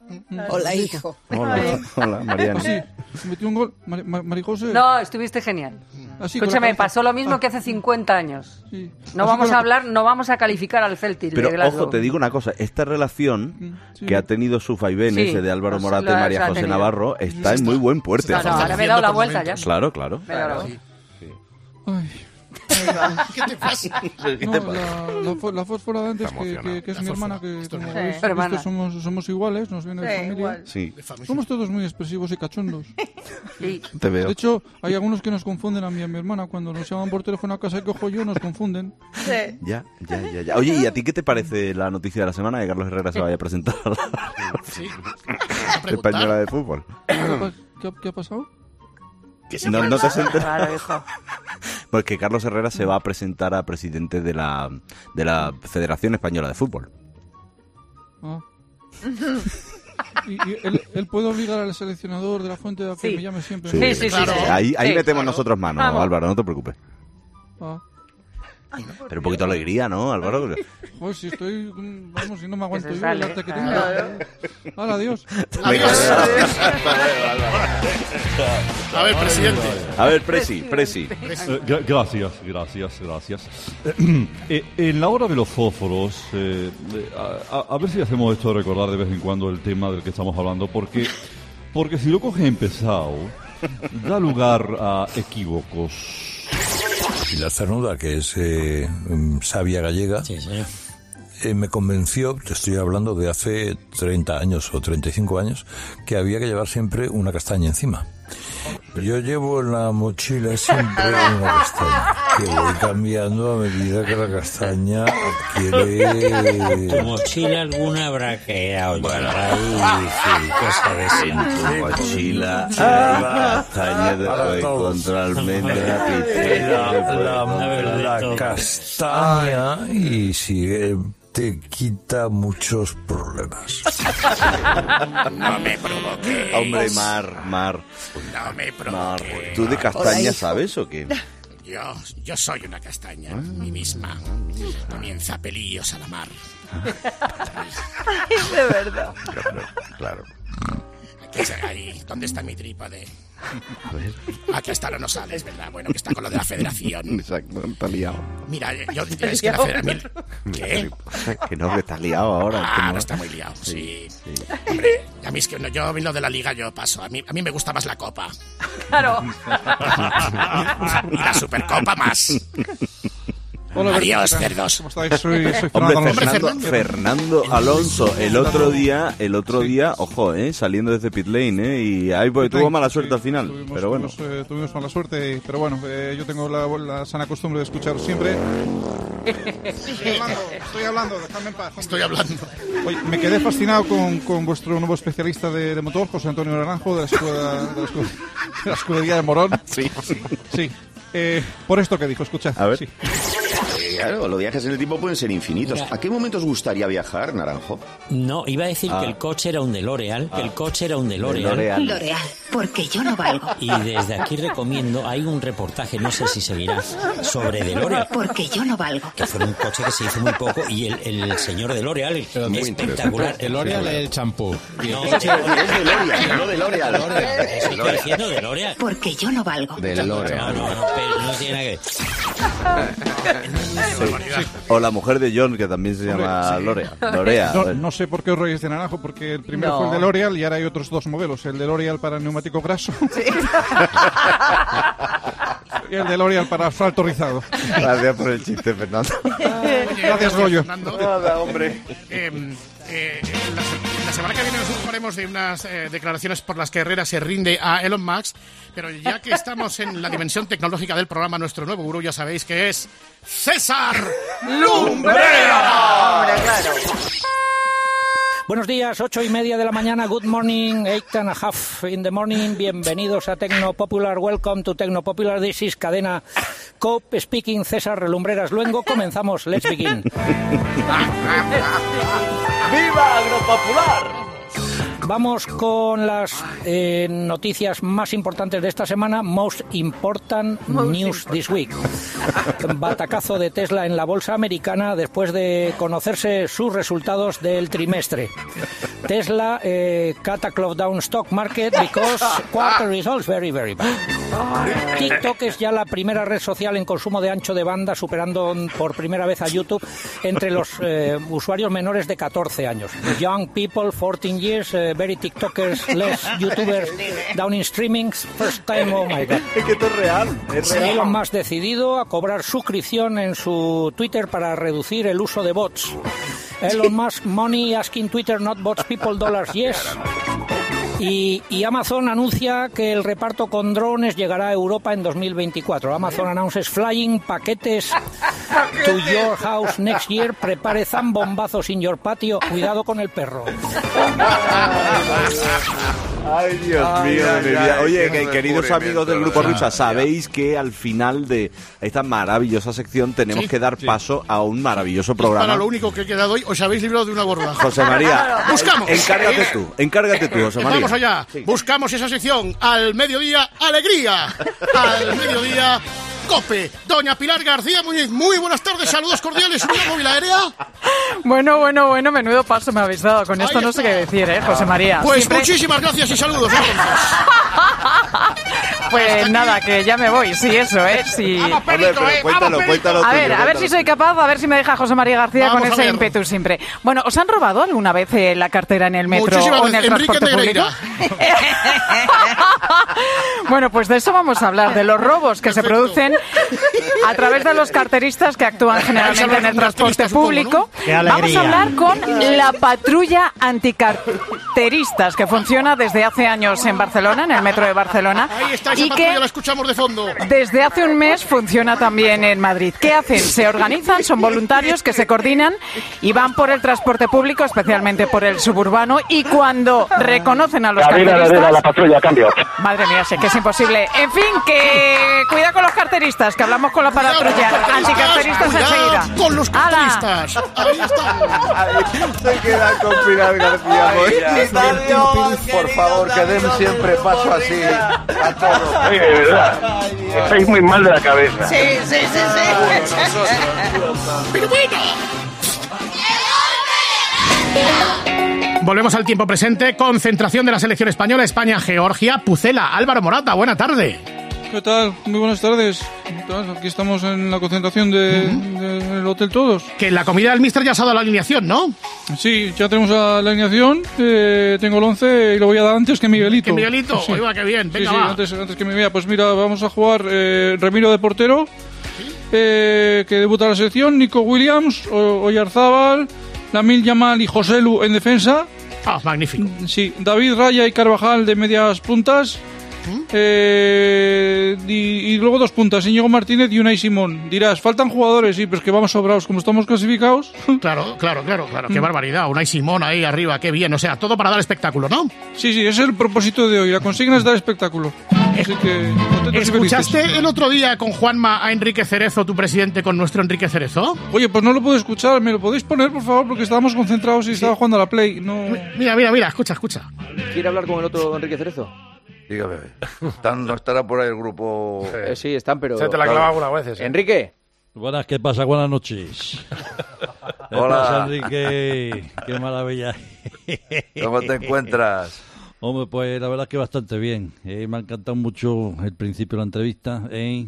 Speaker 33: Hola, hijo.
Speaker 23: Hola, hola, Mariana.
Speaker 37: Ah, sí, metió un gol. Mari- Ma- Marijose.
Speaker 33: No, estuviste genial.
Speaker 37: Así, la
Speaker 33: Escúchame, pasó lo mismo
Speaker 37: Ah.
Speaker 33: que hace 50 años.
Speaker 37: Sí.
Speaker 33: No
Speaker 37: Así
Speaker 33: vamos a hablar, no vamos a calificar al Celtic
Speaker 23: Pero
Speaker 33: de
Speaker 23: ojo, te digo una cosa, esta relación
Speaker 37: sí.
Speaker 23: que ha tenido sus vaivenes
Speaker 33: Sí,
Speaker 23: eh, de Álvaro
Speaker 33: pues
Speaker 23: Morata y María
Speaker 33: se
Speaker 23: José
Speaker 33: tenido.
Speaker 23: Navarro está en muy buen puerto.
Speaker 33: No, no, ahora me he dado la vuelta ya.
Speaker 23: Claro, claro.
Speaker 33: Me he dado la vuelta.
Speaker 37: Ay.
Speaker 6: ¿Qué te pasa?
Speaker 33: No, la, la, fo- la fósfora de antes, que, que- que es mi hermana, que como
Speaker 38: Sí.
Speaker 33: habéis
Speaker 38: Hermana.
Speaker 33: visto, somos, somos iguales, nos viene de familia.
Speaker 38: igual.
Speaker 23: Sí.
Speaker 33: Somos todos muy expresivos y cachondos.
Speaker 38: Sí.
Speaker 23: Te veo.
Speaker 33: De hecho, hay algunos que nos confunden a mí y a mi hermana. Cuando nos llaman por teléfono a casa y cojo yo, nos confunden.
Speaker 38: Sí.
Speaker 23: Ya, ya, ya, ya. Oye, ¿y a ti qué te parece la noticia de la semana de que Carlos Herrera se vaya a presentar a la española de fútbol?
Speaker 33: ¿Qué ha, qué ha- qué ha pasado?
Speaker 23: No, no te.
Speaker 38: Claro, hijo.
Speaker 23: Pues que Carlos Herrera se va a presentar a presidente de la, de la Federación Española de Fútbol.
Speaker 33: Ah. Y, y él, él puede obligar al seleccionador de la fuente a que
Speaker 38: Sí.
Speaker 33: me llame siempre.
Speaker 38: Sí, sí, sí,
Speaker 23: Claro.
Speaker 38: sí.
Speaker 23: Ahí, ahí
Speaker 38: Sí.
Speaker 23: metemos nosotros mano,
Speaker 38: Vamos.
Speaker 23: Álvaro, no te preocupes.
Speaker 33: Ah.
Speaker 23: Pero un poquito de alegría, ¿no, Álvaro?
Speaker 33: Pues si estoy, vamos, si no me aguanto yo arte que tengo.
Speaker 38: claro.
Speaker 33: Hala, adiós.
Speaker 6: A ver, presidente.
Speaker 23: A ver, Presi, Presi.
Speaker 25: Eh, gra- gracias, gracias, gracias. Eh, en la hora de los fósforos, eh, eh, a ver si hacemos esto de recordar de vez en cuando el tema del que estamos hablando, porque, porque si lo coges empezado, da lugar a equívocos.
Speaker 22: Y la cernuda, que es eh, mm, sabia gallega, eh, me convenció, te estoy hablando de hace 30 años o 35 años, que había que llevar siempre una castaña encima. Yo llevo en la mochila siempre una castaña, que voy cambiando a medida que la castaña
Speaker 31: Tu
Speaker 22: adquiere...
Speaker 31: mochila alguna habrá quedado bueno, ahí, sí, cosa de
Speaker 23: En tu
Speaker 31: siempre.
Speaker 23: mochila hay castaña de hoy contra almendra,
Speaker 22: La,
Speaker 23: pizza,
Speaker 22: la- la castaña y sigue te quita muchos problemas.
Speaker 23: No me provoques. Hombre, Mar, Mar.
Speaker 4: No me
Speaker 23: Mar.
Speaker 4: provoques.
Speaker 23: ¿Tú de castaña sabes o qué?
Speaker 4: Yo, yo soy una castaña, mí misma. Comienza pelillos a la mar.
Speaker 38: de verdad.
Speaker 23: Claro.
Speaker 4: Aquí está, ahí, ¿dónde está mi trípode? Aquí está, no sales, ¿verdad? Bueno, que está con lo de la federación.
Speaker 23: Exacto, está liado.
Speaker 4: Mira, yo, es que la federación... ¿Qué?
Speaker 23: Que no, que estás liado ahora.
Speaker 4: Ah, no está muy liado, sí. Hombre, a mí es que no, yo lo de la liga yo paso. A mí, a mí me gusta más la copa.
Speaker 38: Claro.
Speaker 4: y la supercopa más.
Speaker 33: Hola,
Speaker 4: Adiós, cerdos.
Speaker 33: ¿Cómo estáis? Soy, soy
Speaker 23: Hombre,
Speaker 33: Fernando Alonso.
Speaker 23: Fernando, Fernando Alonso, el otro día, el otro día, ojo, eh, saliendo desde pit lane, eh, y ahí pues, tuvo mala suerte al final,
Speaker 33: Tuvimos,
Speaker 23: pero bueno.
Speaker 33: tuvimos, eh, tuvimos mala suerte, pero bueno, eh, yo tengo la, la sana costumbre de escuchar siempre. Estoy hablando, estoy hablando, dejadme en paz.
Speaker 6: Estoy hablando.
Speaker 33: Oye, me quedé fascinado con, con vuestro nuevo especialista de, de motor, José Antonio Naranjo, de la, escuela, de la, escu- de la escudería de Morón.
Speaker 23: Sí,
Speaker 33: sí. Eh, por esto que dijo, escuchad.
Speaker 23: A ver.
Speaker 33: Sí.
Speaker 29: Claro, los viajes en el tiempo pueden ser infinitos.
Speaker 31: Mira.
Speaker 29: ¿A qué momento os gustaría viajar, Naranjo?
Speaker 31: No, iba a decir
Speaker 29: Ah.
Speaker 31: que el coche era un DeLorean, que el coche era un DeLorean.
Speaker 29: DeLorean.
Speaker 39: Porque yo no valgo.
Speaker 31: Y desde aquí recomiendo, hay un reportaje, no sé si seguirá, sobre DeLorean.
Speaker 39: Porque yo no valgo.
Speaker 31: Que fue un coche que se hizo muy poco y el, el señor DeLorean, el espectacular.
Speaker 19: El L'Oreal es el champú.
Speaker 31: No,
Speaker 29: Es DeLorean, no DeLorean.
Speaker 31: Eso estoy diciendo DeLorean.
Speaker 39: Porque yo no valgo.
Speaker 31: No, no, no, pero no tiene nada que ver.
Speaker 23: O la mujer de John, que también se llama. Lorea. Lorea.
Speaker 33: No, no sé por qué os reís de naranjo, porque el primero
Speaker 39: No.
Speaker 33: fue el de L'Oreal y ahora hay otros dos modelos. El de L'Oreal para neumático graso y el de L'Oreal para asfalto rizado.
Speaker 23: Gracias por el chiste, Fernando.
Speaker 33: Gracias, Goyo.
Speaker 23: Nada, hombre.
Speaker 6: Eh, eh, la, la semana que viene nos ocuparemos de unas eh, declaraciones por las que Herrera se rinde a Elon Musk, pero ya que estamos en la dimensión tecnológica del programa, nuestro nuevo gurú ya sabéis que es César Lumbrera.
Speaker 38: Hombre, claro.
Speaker 40: Buenos días, ocho y media de la mañana. Good morning, eight and a half in the morning. Bienvenidos a Tecno Popular. Welcome to Tecno Popular. This is cadena Cope speaking. César Relumbreras Luengo. Comenzamos. Let's begin.
Speaker 41: ¡Viva Agropopular!
Speaker 40: Vamos con las eh, noticias más importantes de esta semana. Most important news this week. Batacazo de Tesla en la bolsa americana después de conocerse sus resultados del trimestre. Tesla eh, cut a close down stock market because quarter results very very bad.
Speaker 42: TikTok es ya la primera red social en consumo de ancho de banda, superando por primera vez a YouTube entre los eh, usuarios menores de 14 años. Young people, 14 years, eh, very TikTokers, less YouTubers, down in streamings, first time, oh my god.
Speaker 23: Es que esto es real. Es real.
Speaker 42: Elon Musk decidido a cobrar suscripción en su Twitter para reducir el uso de bots. Elon Musk money asking Twitter not bots people dollars yes. Y, y Amazon anuncia que el reparto con drones llegará a Europa en 2024. Amazon announces flying paquetes to your house next year. Prepare zambombazos in your patio. Cuidado con el perro.
Speaker 23: Ay, Dios
Speaker 43: Ay,
Speaker 23: mío,
Speaker 43: ay,
Speaker 23: de mi vida.
Speaker 43: ay,
Speaker 23: Oye, que- queridos amigos del
Speaker 43: de
Speaker 23: Grupo Rusa, sabéis que al final de esta maravillosa sección tenemos
Speaker 4: Sí,
Speaker 23: que dar paso a un maravilloso programa.
Speaker 4: Para lo único que he quedado hoy, os habéis librado de una gorda.
Speaker 23: José María,
Speaker 4: Buscamos.
Speaker 23: encárgate tú, encárgate tú, José María.
Speaker 4: Vamos allá. Buscamos esa sección. Al mediodía, alegría. Al mediodía, cope. Doña Pilar García Muñiz. Muy buenas tardes. Saludos cordiales. ¿Una móvil aérea?
Speaker 40: Bueno, bueno, bueno, menudo paso me habéis dado. Con esto no sé qué decir, ¿eh, José María?
Speaker 4: Pues
Speaker 40: Siempre-
Speaker 4: muchísimas gracias y saludos. entonces.
Speaker 40: Pues nada, que ya me voy, sí, eso, ¿eh? Sí.
Speaker 23: Hombre, pero cuéntalo, cuéntalo
Speaker 40: A ver, a ver si soy capaz, a ver si me deja José María García
Speaker 4: Vamos
Speaker 40: con ese
Speaker 4: ver.
Speaker 40: ímpetu siempre. Bueno, ¿os han robado alguna vez eh, la cartera en el metro
Speaker 4: Muchísimas
Speaker 40: o en el
Speaker 4: veces. Enrique
Speaker 40: transporte público?
Speaker 4: Negreira.
Speaker 40: bueno, pues de eso vamos a hablar, de los robos que se producen a través de los carteristas que actúan generalmente en el transporte público. Vamos a hablar con la patrulla que funciona desde hace años en Barcelona, en el metro de Barcelona.
Speaker 4: Ahí está esa
Speaker 40: y que
Speaker 4: la escuchamos de fondo.
Speaker 40: desde hace un mes funciona también en Madrid. ¿Qué hacen? Se organizan, son voluntarios que se coordinan y van por el transporte público, especialmente por el suburbano, y cuando reconocen a los carteristas...
Speaker 44: patrulla, cambio.
Speaker 40: Madre mía, sé que es imposible. En fin, que cuida con los carteristas, que hablamos con la patrulla anticarteristas enseguida.
Speaker 4: con los carteristas. Ahí está.
Speaker 23: Se queda con Pilar García. Moy.
Speaker 43: Por favor, que den siempre paso así a todos.
Speaker 44: Oye, de verdad, estáis muy mal de la cabeza.
Speaker 45: Sí, sí, sí, sí.
Speaker 4: Pero bueno. Volvemos al tiempo presente. Concentración de la selección española, España-Georgia. Pucela, Álvaro Morata, buena tarde.
Speaker 33: ¿Qué tal? Muy buenas tardes. Aquí estamos en la concentración de- de- del Hotel Todos.
Speaker 4: Que la comida del Mister ya se ha dado la alineación, ¿no?
Speaker 33: Sí, ya tenemos la alineación. eh, tengo el 11 y lo voy a dar antes que Miguelito.
Speaker 4: Que Miguelito,
Speaker 33: Sí.
Speaker 4: oiga, qué bien.
Speaker 33: Sí,
Speaker 4: Venga,
Speaker 33: sí,
Speaker 4: va.
Speaker 33: antes, antes que vea. Pues mira, vamos a jugar eh, Remiro de portero, eh, que debuta la selección, Nico Williams, O- Oyarzábal, Lamil Yamal y Joselu en defensa.
Speaker 4: Ah, magnífico.
Speaker 33: Sí, David Raya y Carvajal de medias puntas.
Speaker 4: ¿Mm?
Speaker 33: Eh, y, y luego dos puntas, Íñigo Martínez y Unai Simón. Dirás, faltan jugadores, sí, pero es que vamos sobrados. Como estamos clasificados,
Speaker 4: Claro, claro, claro, claro. Qué barbaridad. Unai Simón ahí arriba, qué bien. O sea, todo para dar espectáculo, ¿no?
Speaker 33: sí, sí, ese es el propósito de hoy. La consigna es dar espectáculo. Así que,
Speaker 4: ¿Escuchaste el otro día con Juanma a Enrique Cerezo, tu presidente, con nuestro Enrique Cerezo?
Speaker 33: Oye, pues no lo puedo escuchar. ¿Me lo podéis poner, por favor? Porque estábamos concentrados y estaba jugando a la Play. No...
Speaker 4: Mira, mira, mira, escucha, escucha.
Speaker 43: ¿Quiere hablar con el otro Enrique Cerezo?
Speaker 46: Dígame, ¿están- ¿no estará por ahí el grupo?
Speaker 43: Eh, sí, están, pero...
Speaker 46: Se te la clava algunas veces, ¿eh?
Speaker 43: Enrique.
Speaker 25: Buenas, ¿qué pasa? Buenas noches. ¿Qué
Speaker 46: Hola.
Speaker 25: pasa, Enrique? Qué maravilla.
Speaker 46: ¿Cómo te encuentras?
Speaker 25: Hombre, pues la verdad es que bastante bien. Eh, me ha encantado mucho el principio de la entrevista. ¿eh?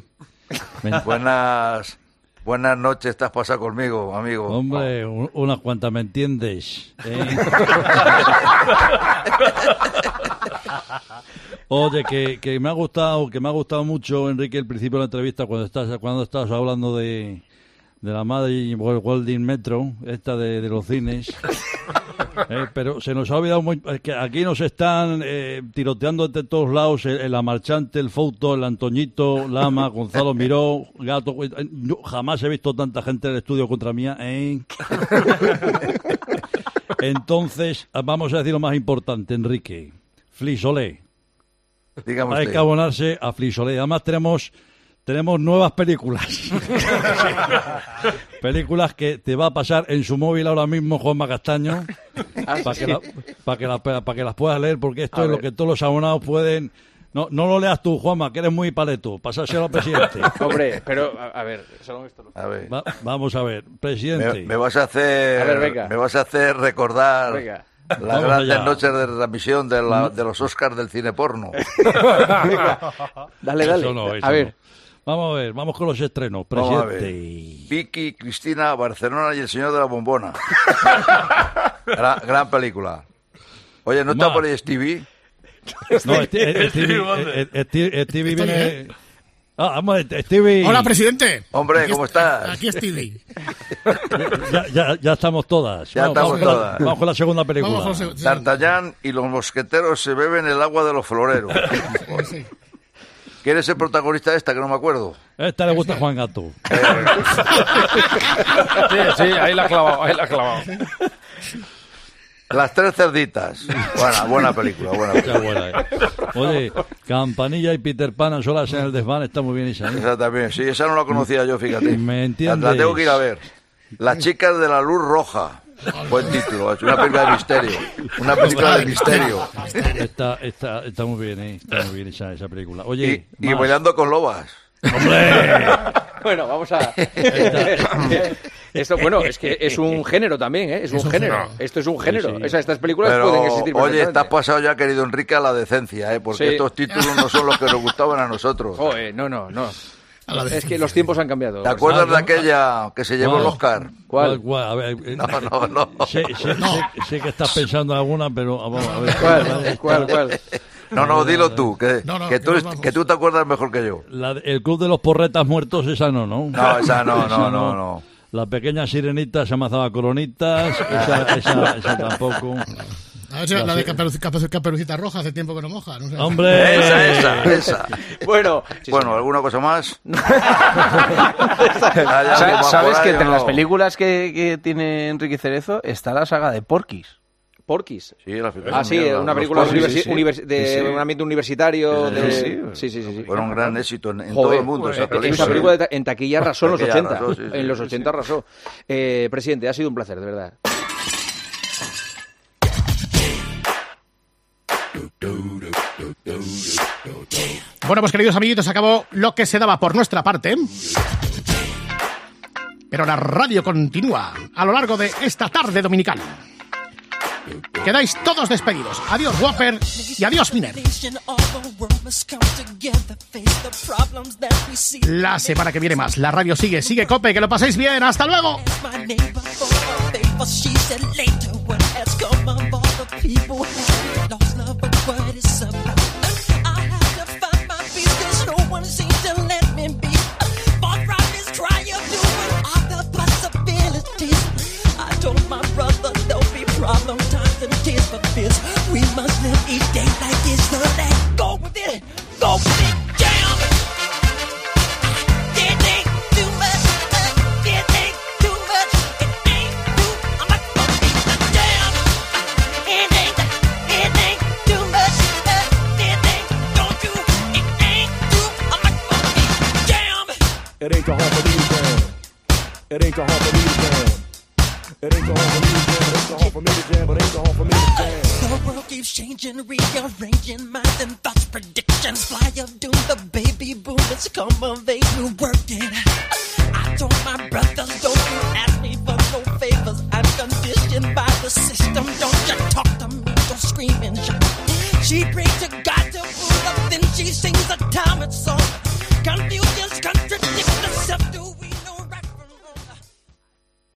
Speaker 46: Buenas, buenas noches, te has pasado conmigo, amigo.
Speaker 25: Hombre, un- unas cuantas, ¿me entiendes? ¿Eh? Oye, que, que me ha gustado, que me ha gustado mucho, Enrique, el principio de la entrevista cuando estás, cuando estás hablando de, de la madre Golding Metro, esta de, de los cines. Eh, pero se nos ha olvidado muy, es que aquí nos están eh, tiroteando de todos lados el, el Amarchante, el Fouto, el Antoñito, Lama, Gonzalo Miró, Gato. eh, yo jamás he visto tanta gente en el estudio contra mía. ¿eh? Entonces, vamos a decir lo más importante, Enrique. Flisolé. Hay que abonarse a Flisolé. Además tenemos tenemos nuevas películas. películas que te va a pasar en su móvil ahora mismo Juanma Castaño
Speaker 43: Ah,
Speaker 25: para que, la- para que, la- para que las puedas leer porque esto
Speaker 43: A
Speaker 25: es lo que todos los abonados pueden... No, no lo leas tú, Juanma, que eres muy paleto. Pasárselo al presidente.
Speaker 43: Hombre, pero, a, a ver, solo esto no.
Speaker 46: A ver.
Speaker 25: Va- vamos a ver, presidente.
Speaker 46: Me, me vas a hacer,
Speaker 43: A ver, venga.
Speaker 46: me vas a hacer recordar
Speaker 43: Venga.
Speaker 46: Las
Speaker 25: Vamos
Speaker 46: grandes
Speaker 25: allá.
Speaker 46: noches de transmisión de, la- de los Oscars del cine porno.
Speaker 33: Dale, dale.
Speaker 25: Eso no, eso
Speaker 33: a ver.
Speaker 25: no. Vamos a ver, vamos con los estrenos.
Speaker 46: Vamos a ver.
Speaker 25: Presidente.
Speaker 46: Vicky, Cristina, Barcelona y el señor de la bombona. gran, gran película. Oye, ¿no está por ahí Stevie?
Speaker 25: No, Stevie, Stevie, eh, Stevie, Stevie viene... Ah, vamos, Stevie.
Speaker 4: Hola, presidente.
Speaker 46: Hombre,
Speaker 4: Aquí
Speaker 46: ¿cómo
Speaker 4: est-
Speaker 46: estás?
Speaker 4: Aquí Stevie.
Speaker 25: Ya, ya, ya estamos todas.
Speaker 46: Ya
Speaker 25: Vamos,
Speaker 46: estamos
Speaker 25: vamos con la-
Speaker 46: todas.
Speaker 25: vamos con la segunda película.
Speaker 46: D'Artagnan y los mosqueteros se beben el agua de los floreros. ¿Quién es el protagonista de esta que no me acuerdo?
Speaker 25: Esta le gusta a Juan Gato.
Speaker 33: Sí, sí, ahí la ha clavado, ahí la ha clavado.
Speaker 46: Las tres cerditas. Buena, buena película, buena
Speaker 25: Qué
Speaker 46: película.
Speaker 25: buena, eh. Oye, Campanilla y Peter Pan solas en el desván está muy bien esa. ¿eh?
Speaker 46: Esa también, sí, esa no la conocía yo, fíjate.
Speaker 25: ¿Me
Speaker 46: La,
Speaker 25: entiendes?
Speaker 46: la tengo que ir a ver. Las chicas de la luz roja. Buen título, es una película de misterio. Una película de misterio.
Speaker 25: Está, está, está muy bien, ¿eh? Está muy bien esa, esa película. Oye,
Speaker 46: Y, y bailando con lobas.
Speaker 33: Bueno, vamos a. Esto, bueno, es que es un género también, ¿eh? Es un, género. Esto es un género.
Speaker 46: Sí, sí.
Speaker 33: O sea, estas películas
Speaker 46: Pero,
Speaker 33: pueden existir.
Speaker 46: oye, estás pasado ya, querido Enrique, a la decencia, ¿eh? Porque
Speaker 33: Sí.
Speaker 46: estos títulos no son los que nos gustaban a nosotros.
Speaker 33: Joder, no, no, no. Es que los tiempos han cambiado.
Speaker 46: ¿Te acuerdas de aquella que se llevó el Oscar?
Speaker 33: ¿Cuál?
Speaker 25: ¿Cuál? A ver, eh,
Speaker 46: No, no, no.
Speaker 25: Sé, sé- sé- sé que estás pensando en alguna, pero vamos a ver.
Speaker 33: ¿Cuál? ¿Cuál? ¿Cuál?
Speaker 46: No, no, dilo tú, que,
Speaker 4: No, no,
Speaker 46: que, tú,
Speaker 4: que
Speaker 46: te acuerdas mejor que yo.
Speaker 25: La de- el club de los porretas muertos, esa no, ¿no?
Speaker 46: No, esa no, no, no, no.
Speaker 25: La pequeña sirenita se amazaba coronitas, esa, esa, esa tampoco.
Speaker 4: A ver si la de Caperuc- Caperuc- Caperucita Roja hace tiempo que no moja. No sé.
Speaker 25: ¡Hombre!
Speaker 46: Esa, esa, esa.
Speaker 33: Bueno,
Speaker 46: Bueno, ¿alguna cosa más?
Speaker 33: Sa-
Speaker 47: ¿Sabes que entre las películas que, que tiene Enrique Cerezo está la saga de Porquis?
Speaker 33: Porquis.
Speaker 46: Sí, la película.
Speaker 33: Ah, sí,
Speaker 46: mierda,
Speaker 33: una película
Speaker 46: Porquis,
Speaker 33: universi-
Speaker 46: sí, sí.
Speaker 33: univers- de
Speaker 46: Sí, sí.
Speaker 33: un ambiente universitario.
Speaker 46: Sí,
Speaker 33: de...
Speaker 46: sí,
Speaker 33: sí, sí, sí, sí.
Speaker 46: Fue un gran éxito en, en
Speaker 33: Joder,
Speaker 46: todo el mundo esa
Speaker 33: esa
Speaker 46: película.
Speaker 33: película de ta- en taquilla arrasó en los
Speaker 46: Taquilla
Speaker 33: 80.
Speaker 46: arrasó, sí, sí,
Speaker 33: en los
Speaker 46: sí,
Speaker 33: 80 arrasó. Eh, presidente, ha sido un placer, de verdad.
Speaker 4: Bueno, pues queridos amiguitos, acabó lo que se daba por nuestra parte. Pero la radio continúa a lo largo de esta tarde dominical. Quedáis todos despedidos. Adiós, Whopper, y adiós, Miner. La semana que viene más. La radio sigue, sigue Cope, que lo paséis bien. Hasta luego.
Speaker 48: Problem times and tears for fears. We must live each day like it's the last. Go with it, go with it, jam. It ain't too much. It ain't too much. It ain't too. I'm not be the jam. It ain't. It ain't too much. It ain't. Don't you? It ain't too. Be the jam.
Speaker 49: It ain't to jam. It ain't me to jam. It ain't alcohol for me to jam, but alcohol for me to jam.
Speaker 48: The world keeps changing, rearranging minds and thoughts, predictions, fly of doom. The baby boom boomers come of age, who worked it. I told my brothers, don't you ask me for no favors. I'm conditioned by the system. Don't you talk to me, don't scream and shout. She prays to God to pull up, then she sings a time song. Confused